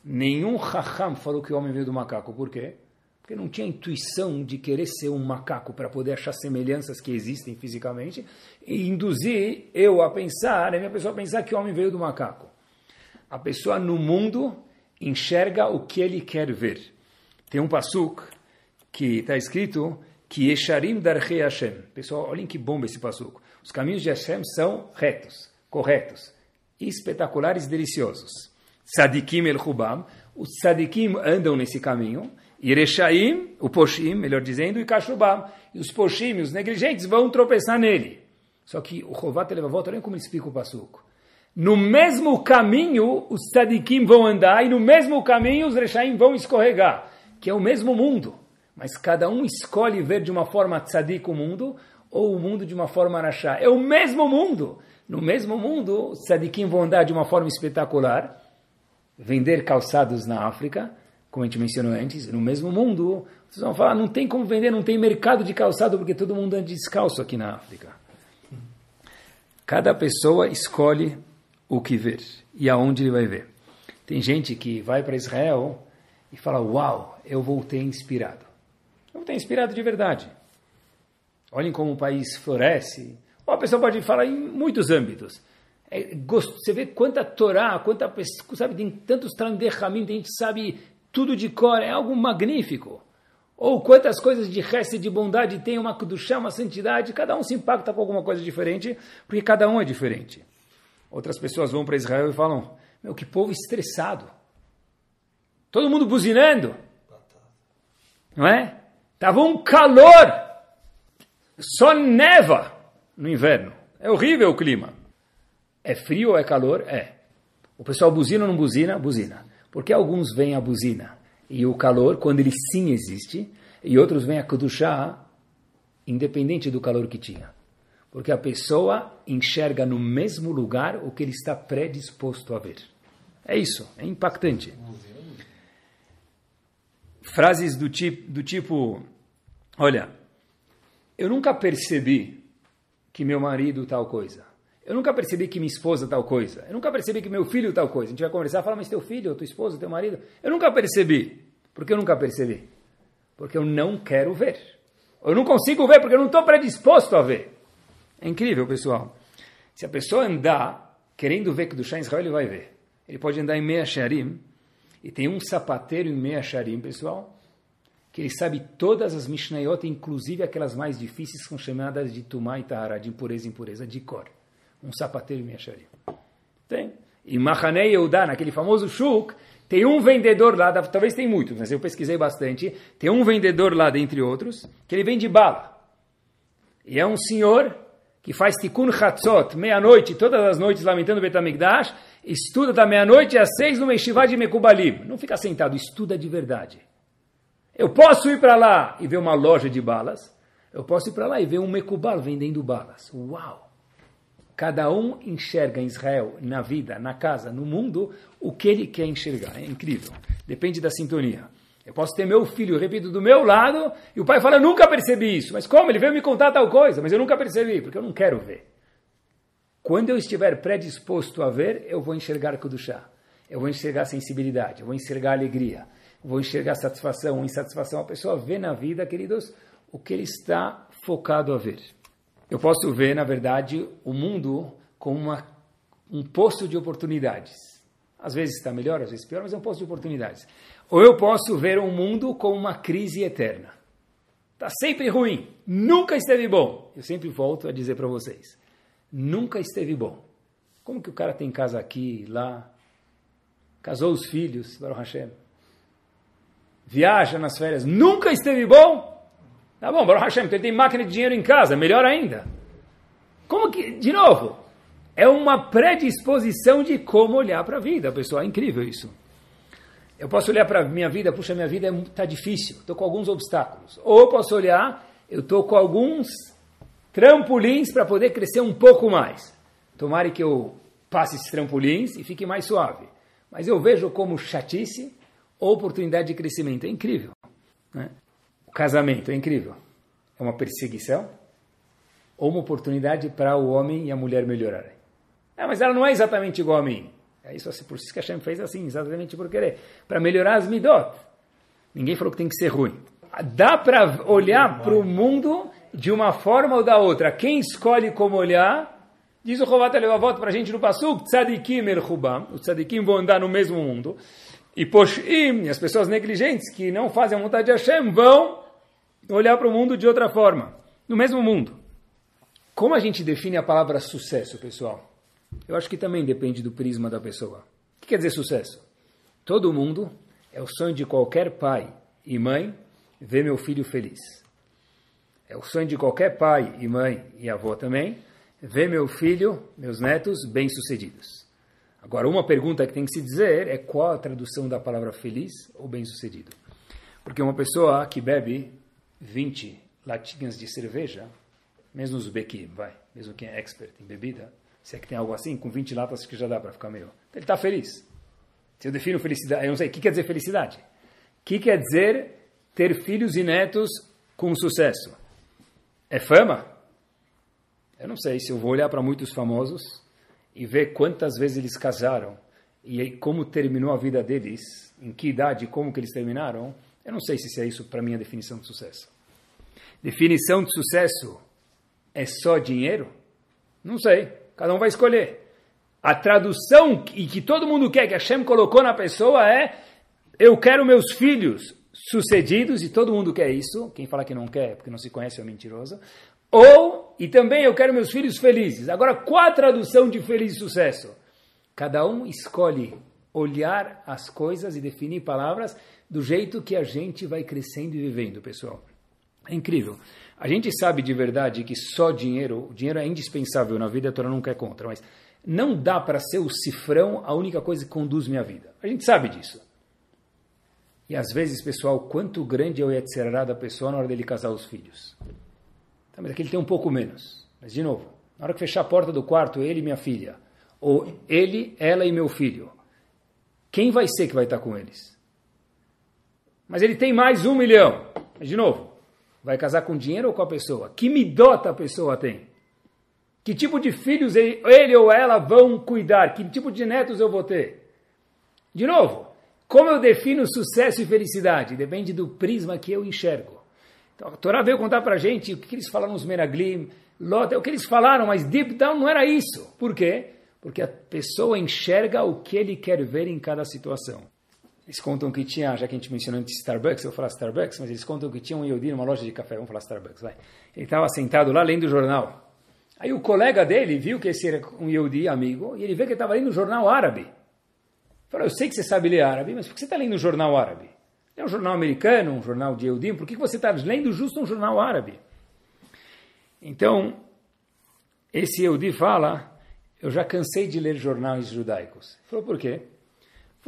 Nenhum raham falou que o homem veio do macaco. Por quê? Porque não tinha intuição de querer ser um macaco para poder achar semelhanças que existem fisicamente e induzir eu a pensar, a minha pessoa a pensar que o homem veio do macaco. A pessoa no mundo enxerga o que ele quer ver. Tem um pasuk que está escrito que Esharim Darchei Hashem. Pessoal, olhem que bomba esse pasuk. Os caminhos de Hashem são retos, corretos, espetaculares e deliciosos. Sadikim el Hubam. Os Sadikim andam nesse caminho. E Reshaim, o Poshim, melhor dizendo, e Kashubam. E os Poshim, os negligentes, vão tropeçar nele. Só que o Chovat volta olhem como ele explica o pasuk. No mesmo caminho, os Sadikim vão andar, e no mesmo caminho, os Reshaim vão escorregar. Que é o mesmo mundo. Mas cada um escolhe ver de uma forma tzadik o mundo, ou o mundo de uma forma arachá. É o mesmo mundo. No mesmo mundo, os tzadikim vão andar de uma forma espetacular, vender calçados na África, como a gente mencionou antes, no mesmo mundo, vocês vão falar, não tem como vender, não tem mercado de calçado, porque todo mundo anda descalço aqui na África. Cada pessoa escolhe o que ver e aonde ele vai ver. Tem gente que vai para Israel e fala, uau, eu voltei inspirado. Eu voltei inspirado de verdade. Olhem como o país floresce. Ou a pessoa pode falar em muitos âmbitos. É, você vê quanta Torá, quanta sabe, tem tantos Trandechamim, a gente sabe tudo de cor, é algo magnífico. Ou quantas coisas de resto de bondade tem uma Kudushá, uma santidade, cada um se impacta com alguma coisa diferente, porque cada um é diferente. Outras pessoas vão para Israel e falam, meu, que povo estressado. Todo mundo buzinando. Não é? Tava um calor. Só neva no inverno. É horrível o clima. É frio ou é calor? É. O pessoal buzina ou não buzina? Buzina. Porque alguns vêm a buzina e o calor, quando ele sim existe, e outros vêm a Kudushá, independente do calor que tinha. Porque a pessoa enxerga no mesmo lugar o que ele está predisposto a ver. É isso, é impactante. Frases do tipo, do tipo olha, eu nunca percebi que meu marido tal coisa. Eu nunca percebi que minha esposa tal coisa. Eu nunca percebi que meu filho tal coisa. A gente vai conversar, fala, mas teu filho, tua esposa, teu marido. Eu nunca percebi. Por que eu nunca percebi? Porque eu não quero ver. Eu não consigo ver porque eu não estou predisposto a ver. É incrível, pessoal. Se a pessoa andar querendo ver que do Shah Israel, ele vai ver. Ele pode andar em Meia Sharim. E tem um sapateiro em Meia Sharim, pessoal, que ele sabe todas as Mishnayot, inclusive aquelas mais difíceis, são chamadas de Tumá e Tahara, de impureza e impureza, de cor um sapateiro me acharia. Tem. Em Mahanei Yehuda, naquele famoso shuk, tem um vendedor lá, talvez tem muitos, mas eu pesquisei bastante, tem um vendedor lá, dentre outros, que ele vende bala. E é um senhor que faz tikkun chatzot, meia-noite, todas as noites, lamentando Betamigdash, estuda da meia-noite às seis no Yeshiva de Mekubalim. Não fica sentado, estuda de verdade. Eu posso ir para lá e ver uma loja de balas, eu posso ir para lá e ver um Mekubal vendendo balas. Uau! Cada um enxerga em Israel, na vida, na casa, no mundo, o que ele quer enxergar. É incrível. Depende da sintonia. Eu posso ter meu filho, repito, do meu lado, e o pai fala, nunca percebi isso. Mas como? Ele veio me contar tal coisa, mas eu nunca percebi, porque eu não quero ver. Quando eu estiver predisposto a ver, eu vou enxergar chá. Eu vou enxergar sensibilidade, eu vou enxergar alegria, eu vou enxergar satisfação insatisfação. A pessoa vê na vida, queridos, o que ele está focado a ver eu posso ver, na verdade, o mundo como uma, um poço de oportunidades. Às vezes está melhor, às vezes pior, mas é um poço de oportunidades. Ou eu posso ver o mundo como uma crise eterna. Está sempre ruim, nunca esteve bom. Eu sempre volto a dizer para vocês: nunca esteve bom. Como que o cara tem casa aqui, lá, casou os filhos, Baruch Hashem, viaja nas férias, nunca esteve bom? Tá bom, Baruch Hashem, ele tem máquina de dinheiro em casa, melhor ainda. Como que, de novo, é uma predisposição de como olhar para a vida, pessoal, é incrível isso. Eu posso olhar para a minha vida, puxa, minha vida está é, difícil, estou com alguns obstáculos. Ou posso olhar, eu estou com alguns trampolins para poder crescer um pouco mais. Tomare que eu passe esses trampolins e fique mais suave. mas eu vejo como chatice oportunidade de crescimento. É incrível. Né? O casamento é incrível. É uma perseguição ou uma oportunidade para o homem e a mulher melhorarem. Ah, mas ela não é exatamente igual a mim. É isso assim, por isso que Hashem fez assim, exatamente por querer. Para melhorar as midot. Ninguém falou que tem que ser ruim. Dá para olhar para o mundo de uma forma ou da outra. Quem escolhe como olhar, diz o Chovat Levavot para a gente no Pasuk, Tzadikim El Chubam. Os tzadikim vão andar no mesmo mundo. E Poshim, as pessoas negligentes que não fazem a vontade de Hashem, vão olhar para o mundo de outra forma. No mesmo mundo. Como a gente define a palavra sucesso, pessoal? Eu acho que também depende do prisma da pessoa. O que quer dizer sucesso? Todo mundo, é o sonho de qualquer pai e mãe, ver meu filho feliz. É o sonho de qualquer pai e mãe e avó também, ver meu filho, meus netos bem-sucedidos. Agora, uma pergunta que tem que se dizer é qual a tradução da palavra feliz ou bem-sucedido. Porque uma pessoa que bebe 20 latinhas de cerveja, mesmo os bequi, vai, mesmo quem é expert em bebida, se é que tem algo assim, com 20 latas que já dá para ficar meio. Ele está feliz. Se eu defino felicidade, eu não sei, o que quer dizer felicidade? O que quer dizer ter filhos e netos com sucesso? É fama? Eu não sei, se eu vou olhar para muitos famosos e ver quantas vezes eles casaram e como terminou a vida deles, em que idade, como que eles terminaram, eu não sei se é isso para mim a definição de sucesso. Definição de sucesso é só dinheiro? Não sei. Cada um vai escolher. A tradução e que todo mundo quer, que Hashem colocou na pessoa é eu quero meus filhos sucedidos, e todo mundo quer isso. Quem fala que não quer, porque não se conhece, é mentiroso. Ou, e também eu quero meus filhos felizes. Agora, qual a tradução de feliz e sucesso? Cada um escolhe olhar as coisas e definir palavras do jeito que a gente vai crescendo e vivendo, pessoal. É incrível. A gente sabe de verdade que só dinheiro, dinheiro é indispensável na vida, a Torá nunca é contra, mas não dá para ser o cifrão a única coisa que conduz minha vida. A gente sabe disso. E às vezes, pessoal, quanto grande é o Yetzirará da pessoa na hora dele casar os filhos. Então, mas aqui ele tem um pouco menos. Mas, de novo, na hora que fechar a porta do quarto, ele e minha filha, ou ele, ela e meu filho, quem vai ser que vai estar com eles? Mas ele tem mais um milhão. Mas, de novo, Vai casar com dinheiro ou com a pessoa? Que midota a pessoa tem? Que tipo de filhos ele, ele ou ela vão cuidar? Que tipo de netos eu vou ter? De novo, como eu defino sucesso e felicidade? Depende do prisma que eu enxergo. Então, a Torá veio contar para gente o que eles falaram nos Meraglim, Lot, é o que eles falaram, mas deep down não era isso. Por quê? Porque a pessoa enxerga o que ele quer ver em cada situação. Eles contam que tinha, já que a gente mencionou antes Starbucks, eu vou falar Starbucks, mas eles contam que tinha um Yodi numa loja de café, vamos falar Starbucks, vai. Ele estava sentado lá lendo o jornal. Aí o colega dele viu que esse era um Yodi amigo, e ele vê que ele estava lendo o jornal árabe. Ele falou, eu sei que você sabe ler árabe, mas por que você está lendo o jornal árabe? É um jornal americano, um jornal de Yehudim, por que você está lendo justo um jornal árabe? Então, esse Yehudi fala, eu já cansei de ler jornais judaicos. Ele falou, por quê?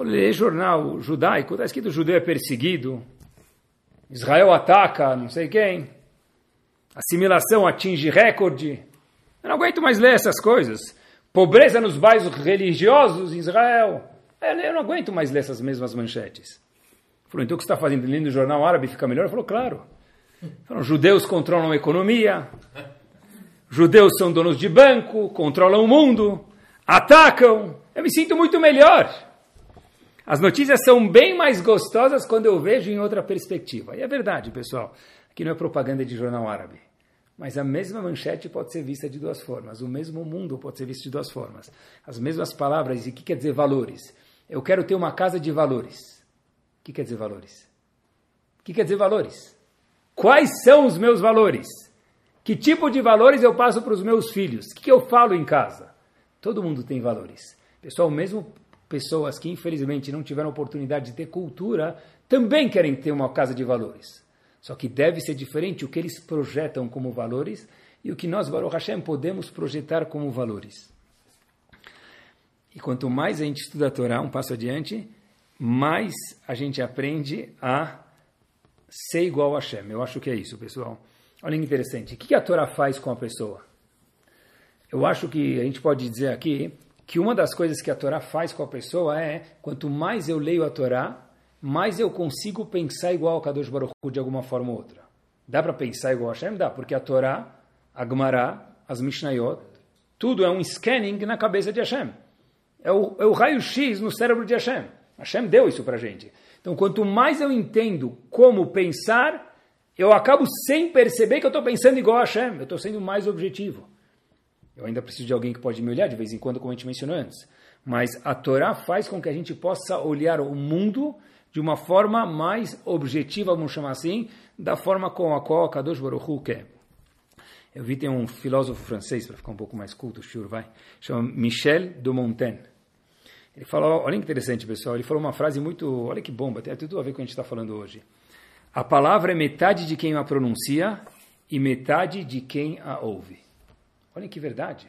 For ler jornal judaico, está escrito judeu é perseguido, Israel ataca não sei quem, assimilação atinge recorde. Eu não aguento mais ler essas coisas. Pobreza nos bairros religiosos em Israel. Eu não aguento mais ler essas mesmas manchetes. Falou, então o que você está fazendo? Lendo o jornal árabe fica melhor? Ele falou, claro. Judeus controlam a economia, judeus são donos de banco, controlam o mundo, atacam. Eu me sinto muito melhor. As notícias são bem mais gostosas quando eu vejo em outra perspectiva. E é verdade, pessoal. Aqui não é propaganda de jornal árabe. Mas a mesma manchete pode ser vista de duas formas. O mesmo mundo pode ser visto de duas formas. As mesmas palavras. E o que quer dizer valores? Eu quero ter uma casa de valores. O que quer dizer valores? O que quer dizer valores? Quais são os meus valores? Que tipo de valores eu passo para os meus filhos? O que eu falo em casa? Todo mundo tem valores. Pessoal, mesmo pessoas que infelizmente não tiveram oportunidade de ter cultura também querem ter uma casa de valores. Só que deve ser diferente o que eles projetam como valores e o que nós, Baruch Hashem, podemos projetar como valores. E quanto mais a gente estuda a Torá, um passo adiante, mais a gente aprende a ser igual a Hashem. Eu acho que é isso, pessoal. Olha que interessante. O que a Torá faz com a pessoa? Eu acho que a gente pode dizer aqui que uma das coisas que a Torá faz com a pessoa é, quanto mais eu leio a Torá, mais eu consigo pensar igual ao Kadosh Baruch de alguma forma ou outra. Dá para pensar igual a Hashem? Dá, porque a Torá, a Gemara, as Mishnayot, tudo é um scanning na cabeça de Hashem. É o, é o raio-x no cérebro de Hashem. Hashem deu isso para a gente. Então, quanto mais eu entendo como pensar, eu acabo sem perceber que eu estou pensando igual a Hashem. Eu estou sendo mais objetivo. Eu ainda preciso de alguém que pode me olhar de vez em quando, como a gente mencionou antes. Mas a Torá faz com que a gente possa olhar o mundo de uma forma mais objetiva, vamos chamar assim, da forma com a qual a Kadosh Baruch quer. Eu vi tem um filósofo francês, para ficar um pouco mais culto, o vai, chama Michel de Montaigne. Ele falou, olha que interessante, pessoal, ele falou uma frase muito, olha que bomba, tem tudo a ver com o que a gente está falando hoje. A palavra é metade de quem a pronuncia e metade de quem a ouve. Olha que verdade.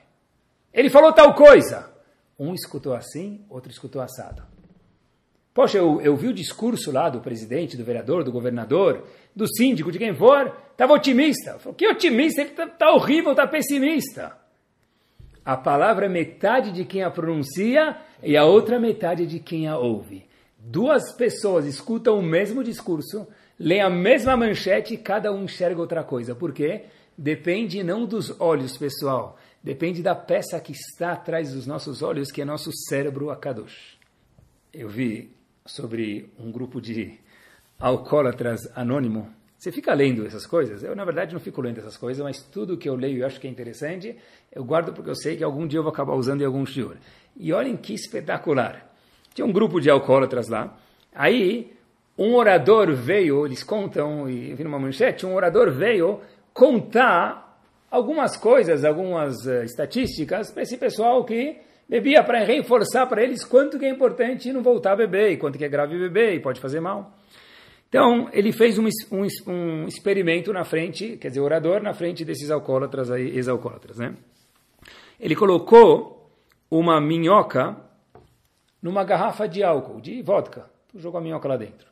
Ele falou tal coisa. Um escutou assim, outro escutou assado. Poxa, eu, eu vi o discurso lá do presidente, do vereador, do governador, do síndico, de quem for, estava otimista. Falei, que otimista? Ele está tá horrível, está pessimista. A palavra é metade de quem a pronuncia e a outra metade de quem a ouve. Duas pessoas escutam o mesmo discurso, leem a mesma manchete e cada um enxerga outra coisa. Por quê? Depende não dos olhos, pessoal. Depende da peça que está atrás dos nossos olhos, que é nosso cérebro Akadosh. Eu vi sobre um grupo de alcoólatras anônimo. Você fica lendo essas coisas? Eu, na verdade, não fico lendo essas coisas, mas tudo que eu leio e acho que é interessante, eu guardo porque eu sei que algum dia eu vou acabar usando em algum shiur. E olhem que espetacular. Tinha um grupo de alcoólatras lá. Aí, um orador veio, eles contam, e vi numa manchete, um orador veio contar algumas coisas, algumas uh, estatísticas para esse pessoal que bebia para reforçar para eles quanto que é importante não voltar a beber, e quanto que é grave beber e pode fazer mal. Então, ele fez um, um, um experimento na frente, quer dizer, orador na frente desses alcoólatras, aí, ex-alcoólatras, né? Ele colocou uma minhoca numa garrafa de álcool, de vodka, jogou a minhoca lá dentro.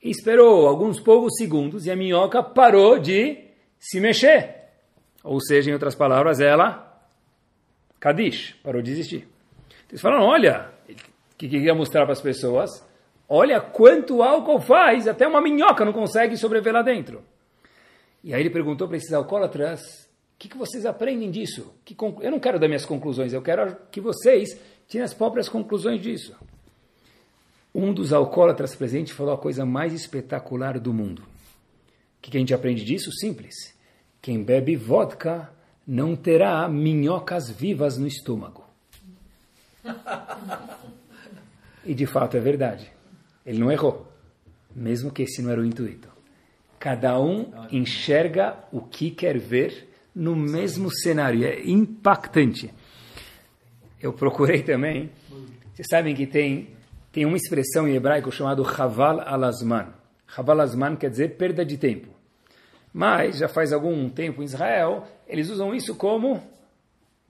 E esperou alguns poucos segundos e a minhoca parou de se mexer. Ou seja, em outras palavras, ela Kadish, parou de existir. Eles falaram, olha, o que queria mostrar para as pessoas? Olha quanto álcool faz, até uma minhoca não consegue sobreviver lá dentro. E aí ele perguntou para esses alcoólatras, o que, que vocês aprendem disso? Que eu não quero dar minhas conclusões, eu quero que vocês tirem as próprias conclusões disso. Um dos alcoólatras presentes falou a coisa mais espetacular do mundo. O que, a gente aprende disso? Simples. Quem bebe vodka não terá minhocas vivas no estômago. E de fato é verdade. Ele não errou, mesmo que esse não era o intuito. Cada um enxerga o que quer ver no mesmo cenário. É impactante. Eu procurei também. Vocês sabem que tem, tem uma expressão em hebraico chamada Chaval alazman. Chaval alazman quer dizer perda de tempo. Mas já faz algum tempo em Israel, eles usam isso como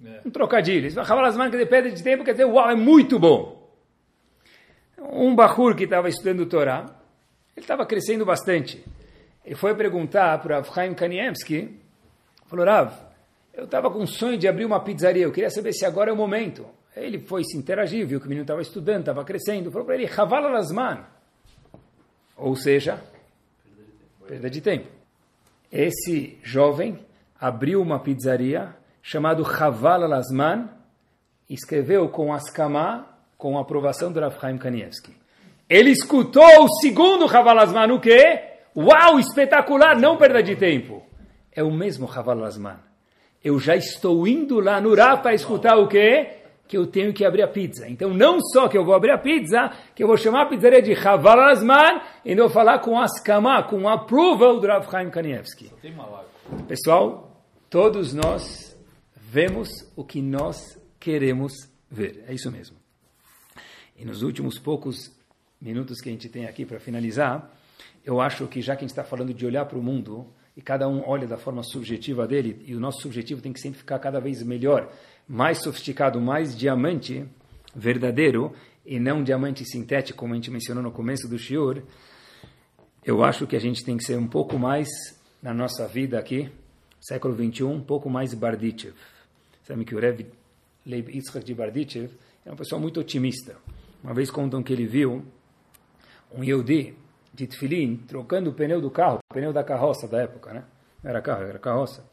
é. um trocadilho. Eles falam, as marcas de tempo, quer dizer, uau, é muito bom. Um Bahur que estava estudando Torá, ele estava crescendo bastante. Ele foi perguntar para Chaim Kaniemski, falou, Rav, eu estava com um sonho de abrir uma pizzaria, eu queria saber se agora é o momento. Ele foi se interagir, viu que o menino estava estudando, estava crescendo, falou para ele, Chaval Lasman. Ou seja, perda de tempo esse jovem abriu uma pizzaria chamado Chaval Alasman, escreveu com Askama, com a aprovação do Rav Chaim Kanievski. Ele escutou o segundo Chaval Alasman, o quê? Uau, espetacular, não perda de tempo. É o mesmo Chaval Alasman. Eu já estou indo lá no Rav para escutar o quê? Que eu tenho que abrir a pizza. Então, não só que eu vou abrir a pizza, que eu vou chamar a pizzaria de Chaval Azman, e vou falar com Askama, com approval do Rav Chaim Kanievski. Pessoal, todos nós vemos o que nós queremos ver. É isso mesmo. E nos últimos poucos minutos que a gente tem aqui para finalizar, eu acho que já que a gente está falando de olhar para o mundo, e cada um olha da forma subjetiva dele, e o nosso subjetivo tem que sempre ficar cada vez melhor, mais sofisticado, mais diamante verdadeiro, e não diamante sintético, como a gente mencionou no começo do Shiur, eu acho que a gente tem que ser um pouco mais, na nossa vida aqui, século 21, um pouco mais Bardichev. Sabe que o Rev Leib Yitzhak de Barditchev, era uma pessoa muito otimista. Uma vez contam que ele viu um Yehudi de Tfilin trocando o pneu do carro, o pneu da carroça da época, né? Não era carro, era carroça.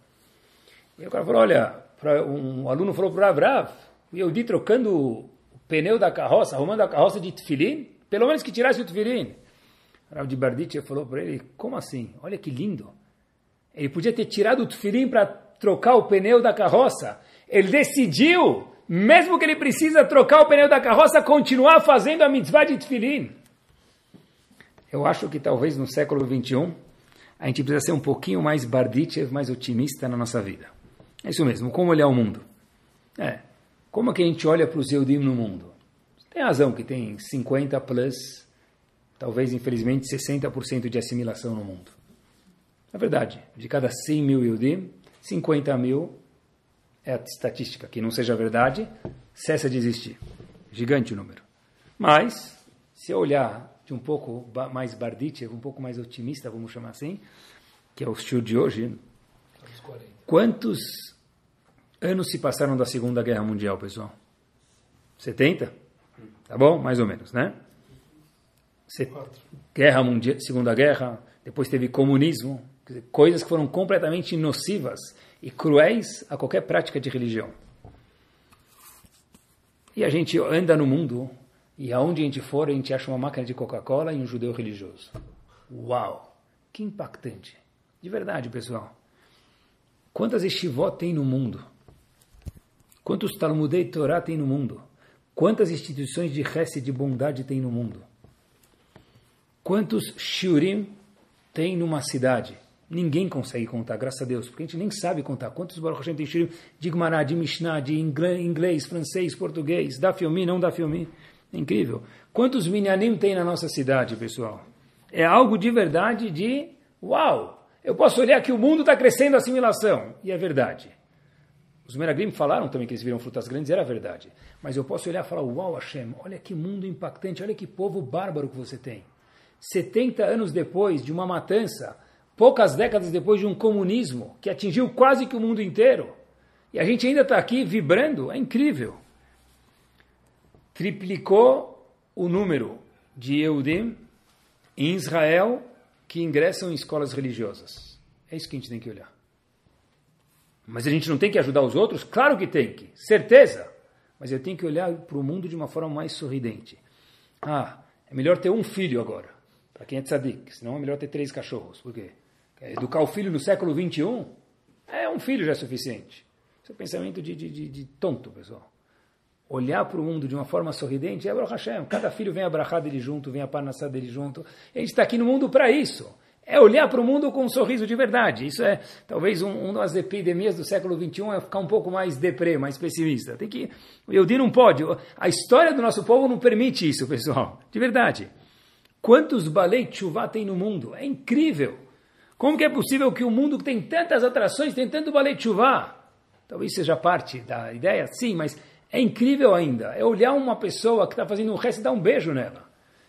E o cara falou, olha, um aluno falou para o Rav, o Yehudi trocando o pneu da carroça, arrumando a carroça de Tfilin, pelo menos que tirasse o Tfilin. O Rav de Barditchev falou para ele, como assim? Olha que lindo. Ele podia ter tirado o Tfilin para trocar o pneu da carroça. Ele decidiu, mesmo que ele precisa trocar o pneu da carroça, continuar fazendo a mitzvah de Tfilin. Eu acho que talvez no século 21 a gente precisa ser um pouquinho mais Barditchev, mais otimista na nossa vida. É isso mesmo, como olhar o mundo. É, como é que a gente olha para os Eudim no mundo? Tem razão que tem 50 plus, talvez infelizmente 60% de assimilação no mundo. É verdade, de cada 100 mil Eudim, 50 mil é a estatística. Que não seja verdade, cessa de existir. Gigante o número. Mas, se eu olhar de um pouco mais Barditchev, um pouco mais otimista, vamos chamar assim, que é o estilo de hoje, quantos anos se passaram da Segunda Guerra Mundial, pessoal? 70? Tá bom? Mais ou menos, né? Guerra Mundial, Segunda Guerra, depois teve comunismo, dizer, coisas que foram completamente nocivas e cruéis a qualquer prática de religião. E a gente anda no mundo e aonde a gente for, a gente acha uma máquina de Coca-Cola e um judeu religioso. Uau! Que impactante. De verdade, pessoal. Quantas estivot tem no mundo? Quantos Talmudei Torá tem no mundo? Quantas instituições de e de bondade tem no mundo? Quantos shiurim tem numa cidade? Ninguém consegue contar, graças a Deus, porque a gente nem sabe contar. Quantos Baruch Hashem tem shiurim de Gemara, de Mishnah, de inglês, francês, português, da filme, não da filme? É incrível. Quantos minyanim tem na nossa cidade, pessoal? É algo de verdade de uau! Eu posso olhar que o mundo está crescendo a assimilação. E é verdade. Os Meraglim falaram também que eles viram frutas grandes, era verdade. Mas eu posso olhar e falar, uau, Hashem, olha que mundo impactante, olha que povo bárbaro que você tem. 70 anos depois de uma matança, poucas décadas depois de um comunismo que atingiu quase que o mundo inteiro, e a gente ainda está aqui vibrando, é incrível triplicou o número de Eudim em Israel que ingressam em escolas religiosas. É isso que a gente tem que olhar. Mas a gente não tem que ajudar os outros? Claro que tem que, certeza. Mas eu tenho que olhar para o mundo de uma forma mais sorridente. Ah, é melhor ter um filho agora, para quem é tzadik, senão é melhor ter três cachorros. Por quê? Educar o filho no século 21 é um filho já é suficiente. Isso é pensamento de, de, de, de tonto, pessoal olhar para o mundo de uma forma sorridente, é Baruch Hashem, cada filho vem a brachá dele junto, vem a parnassá dele junto. A gente está aqui no mundo para isso. É olhar para o mundo com um sorriso de verdade. Isso é, talvez, um, uma das epidemias do século XXI é ficar um pouco mais deprê, mais pessimista. Tem que, o Yehudi não pode. A história do nosso povo não permite isso, pessoal. De verdade. Quantos balei chuvá tem no mundo? É incrível. Como que é possível que o mundo que tem tantas atrações tem tanto balei chuvá? Talvez seja parte da ideia, sim, mas é incrível ainda. É olhar uma pessoa que está fazendo um resto e dar um beijo nela.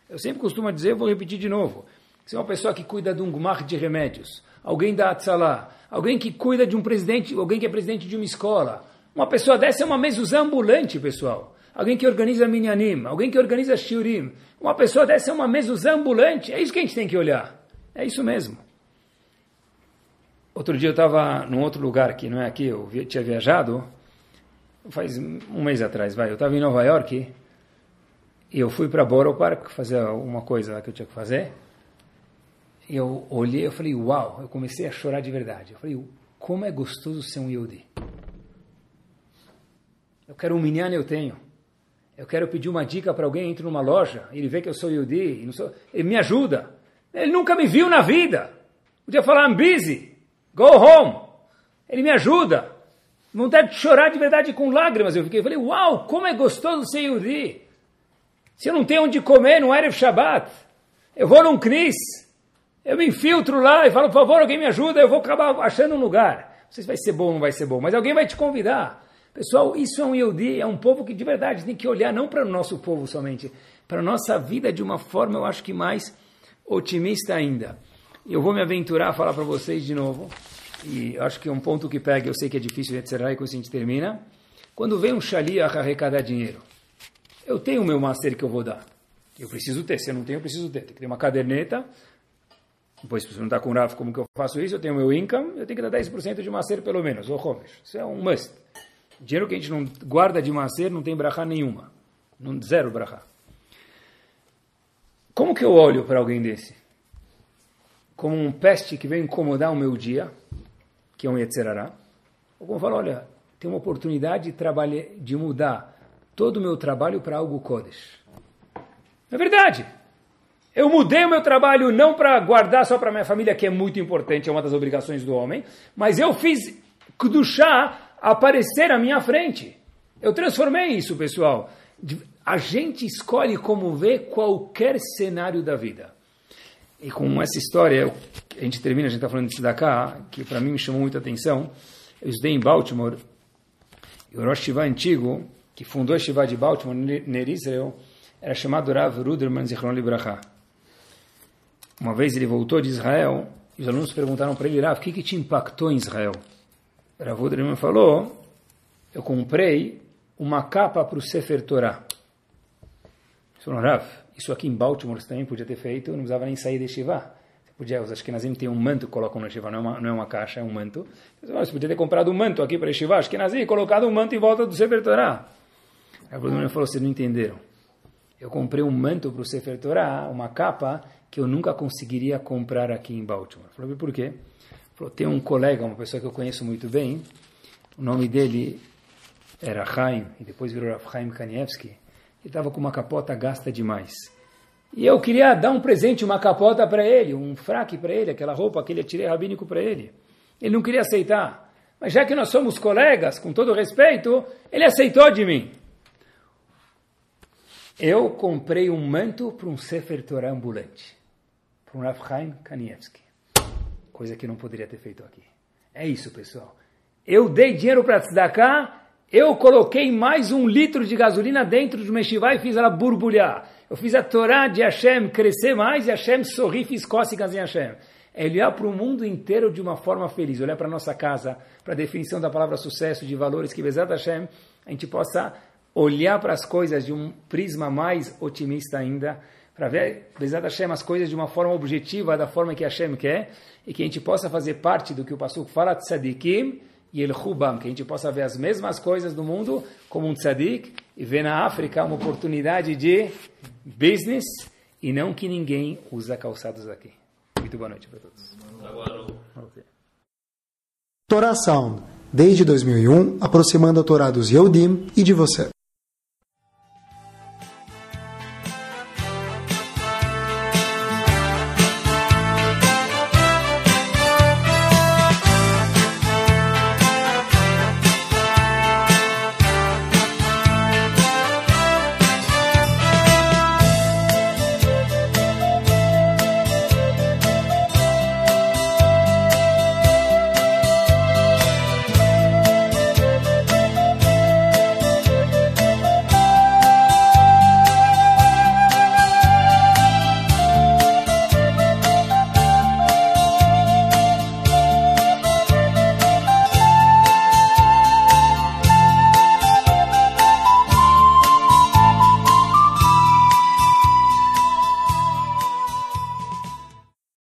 Eu sempre costumo dizer, eu vou repetir de novo. Se é uma pessoa que cuida de um gumar de remédios, alguém da Atzalá, alguém que cuida de um presidente, alguém que é presidente de uma escola, uma pessoa dessa é uma mezuzá ambulante, pessoal. Alguém que organiza minyanim, alguém que organiza shiurim. Uma pessoa dessa é uma mezuzá ambulante. É isso que a gente tem que olhar. É isso mesmo. Outro dia eu estava num outro lugar que não é aqui, eu tinha viajado, faz um mês atrás, vai, eu estava em Nova York e eu fui para Borough Park fazer uma coisa que eu tinha que fazer. E eu olhei, eu falei, uau, eu comecei a chorar de verdade. Eu falei, como é gostoso ser um Yehudi. Eu quero um minyan, eu tenho. Eu quero pedir uma dica para alguém, entra numa loja, ele vê que eu sou Yehudi, sou, ele me ajuda. Ele nunca me viu na vida. Podia falar, I'm busy, go home. Ele me ajuda vontade de chorar de verdade com lágrimas. Eu fiquei, falei, uau, como é gostoso ser Yudi. Se eu não tenho onde comer no Erev Shabbat, eu vou num Cris, eu me infiltro lá e falo, por favor, alguém me ajuda, eu vou acabar achando um lugar. Não sei se vai ser bom ou não vai ser bom, mas alguém vai te convidar. Pessoal, isso é um Yehudi, é um povo que de verdade tem que olhar não para o nosso povo somente, para a nossa vida de uma forma, eu acho que mais otimista ainda. Eu vou me aventurar a falar para vocês de novo e acho que é um ponto que pega, eu sei que é difícil, etc. E com isso a gente termina. Quando vem um shaliach arrecadar dinheiro, eu tenho o meu master que eu vou dar. Eu preciso ter. Se eu não tenho, eu preciso ter. Tem que ter uma caderneta. Depois, se você não está com o como que eu faço isso? Eu tenho meu income, eu tenho que dar 10% de macer pelo menos, ou homesh. Isso é um must. Dinheiro que a gente não guarda de macer não tem brachá nenhuma. Não, zero brachá. Como que eu olho para alguém desse? Como um peste que vem incomodar o meu dia, que é um Yetzerará. Eu falo, olha, tem uma oportunidade de, trabalhar, de mudar todo o meu trabalho para algo Kodesh. É verdade. Eu mudei o meu trabalho não para guardar só para minha família, que é muito importante, é uma das obrigações do homem, mas eu fiz Kudushá aparecer à minha frente. Eu transformei isso, pessoal. A gente escolhe como ver qualquer cenário da vida. E com essa história, a gente termina, a gente está falando disso cá, que para mim me chamou muita atenção. Eu estudei em Baltimore, e o Rosh Shiva antigo, que fundou a Shiva de Baltimore, Ner Israel, era chamado Rav Ruderman Zichron Libraha. Uma vez ele voltou de Israel, e os alunos perguntaram para ele, Rav, o que, que te impactou em Israel? Rav Ruderman falou, eu comprei uma capa para o Sefer Torah. Ele falou, Rav, isso aqui em Baltimore também podia ter feito, não precisava nem sair de Shiva. Podia, os Ashkenazim têm um manto que colocam na Shiva, não é uma, não é uma caixa, é um manto. Você podia ter comprado um manto aqui para Shiva, Ashkenazim, e colocado um manto em volta do Sefer Torah. Rav Ruderman falou, vocês não entenderam. Eu comprei um manto para o Sefer Torah, uma capa que eu nunca conseguiria comprar aqui em Baltimore. Falei, por quê? Falou, tem um colega, uma pessoa que eu conheço muito bem, o nome dele era Chaim, e depois virou Chaim Kanievski, ele estava com uma capota gasta demais. E eu queria dar um presente, uma capota para ele, um fraque para ele, aquela roupa, aquele atirei rabínico para ele. Ele não queria aceitar. Mas já que nós somos colegas, com todo respeito, ele aceitou de mim. Eu comprei um manto para um Sefer Torah ambulante, para um Rav Chaim Kanievski. Coisa que não poderia ter feito aqui. É isso, pessoal. Eu dei dinheiro para Tzedakah, eu coloquei mais um litro de gasolina dentro de uma e fiz ela borbulhar. Eu fiz a Torá de Hashem crescer mais e Hashem sorrir, fiz cócegas em Hashem. É olhar para o mundo inteiro de uma forma feliz, olhar para a nossa casa, para a definição da palavra sucesso, de valores que, Bezat Hashem, a gente possa olhar para as coisas de um prisma mais otimista ainda, para ver, Bezat Hashem, as coisas de uma forma objetiva, da forma que Hashem quer, e que a gente possa fazer parte do que o Pasuk fala, Tzadikim e El Hubam, que a gente possa ver as mesmas coisas do mundo como um tzadik, e ver na África uma oportunidade de business, e não que ninguém usa calçados aqui. Muito boa noite para todos. Okay. Sound, desde 2001, aproximando a Torá dos Yehudim e de você.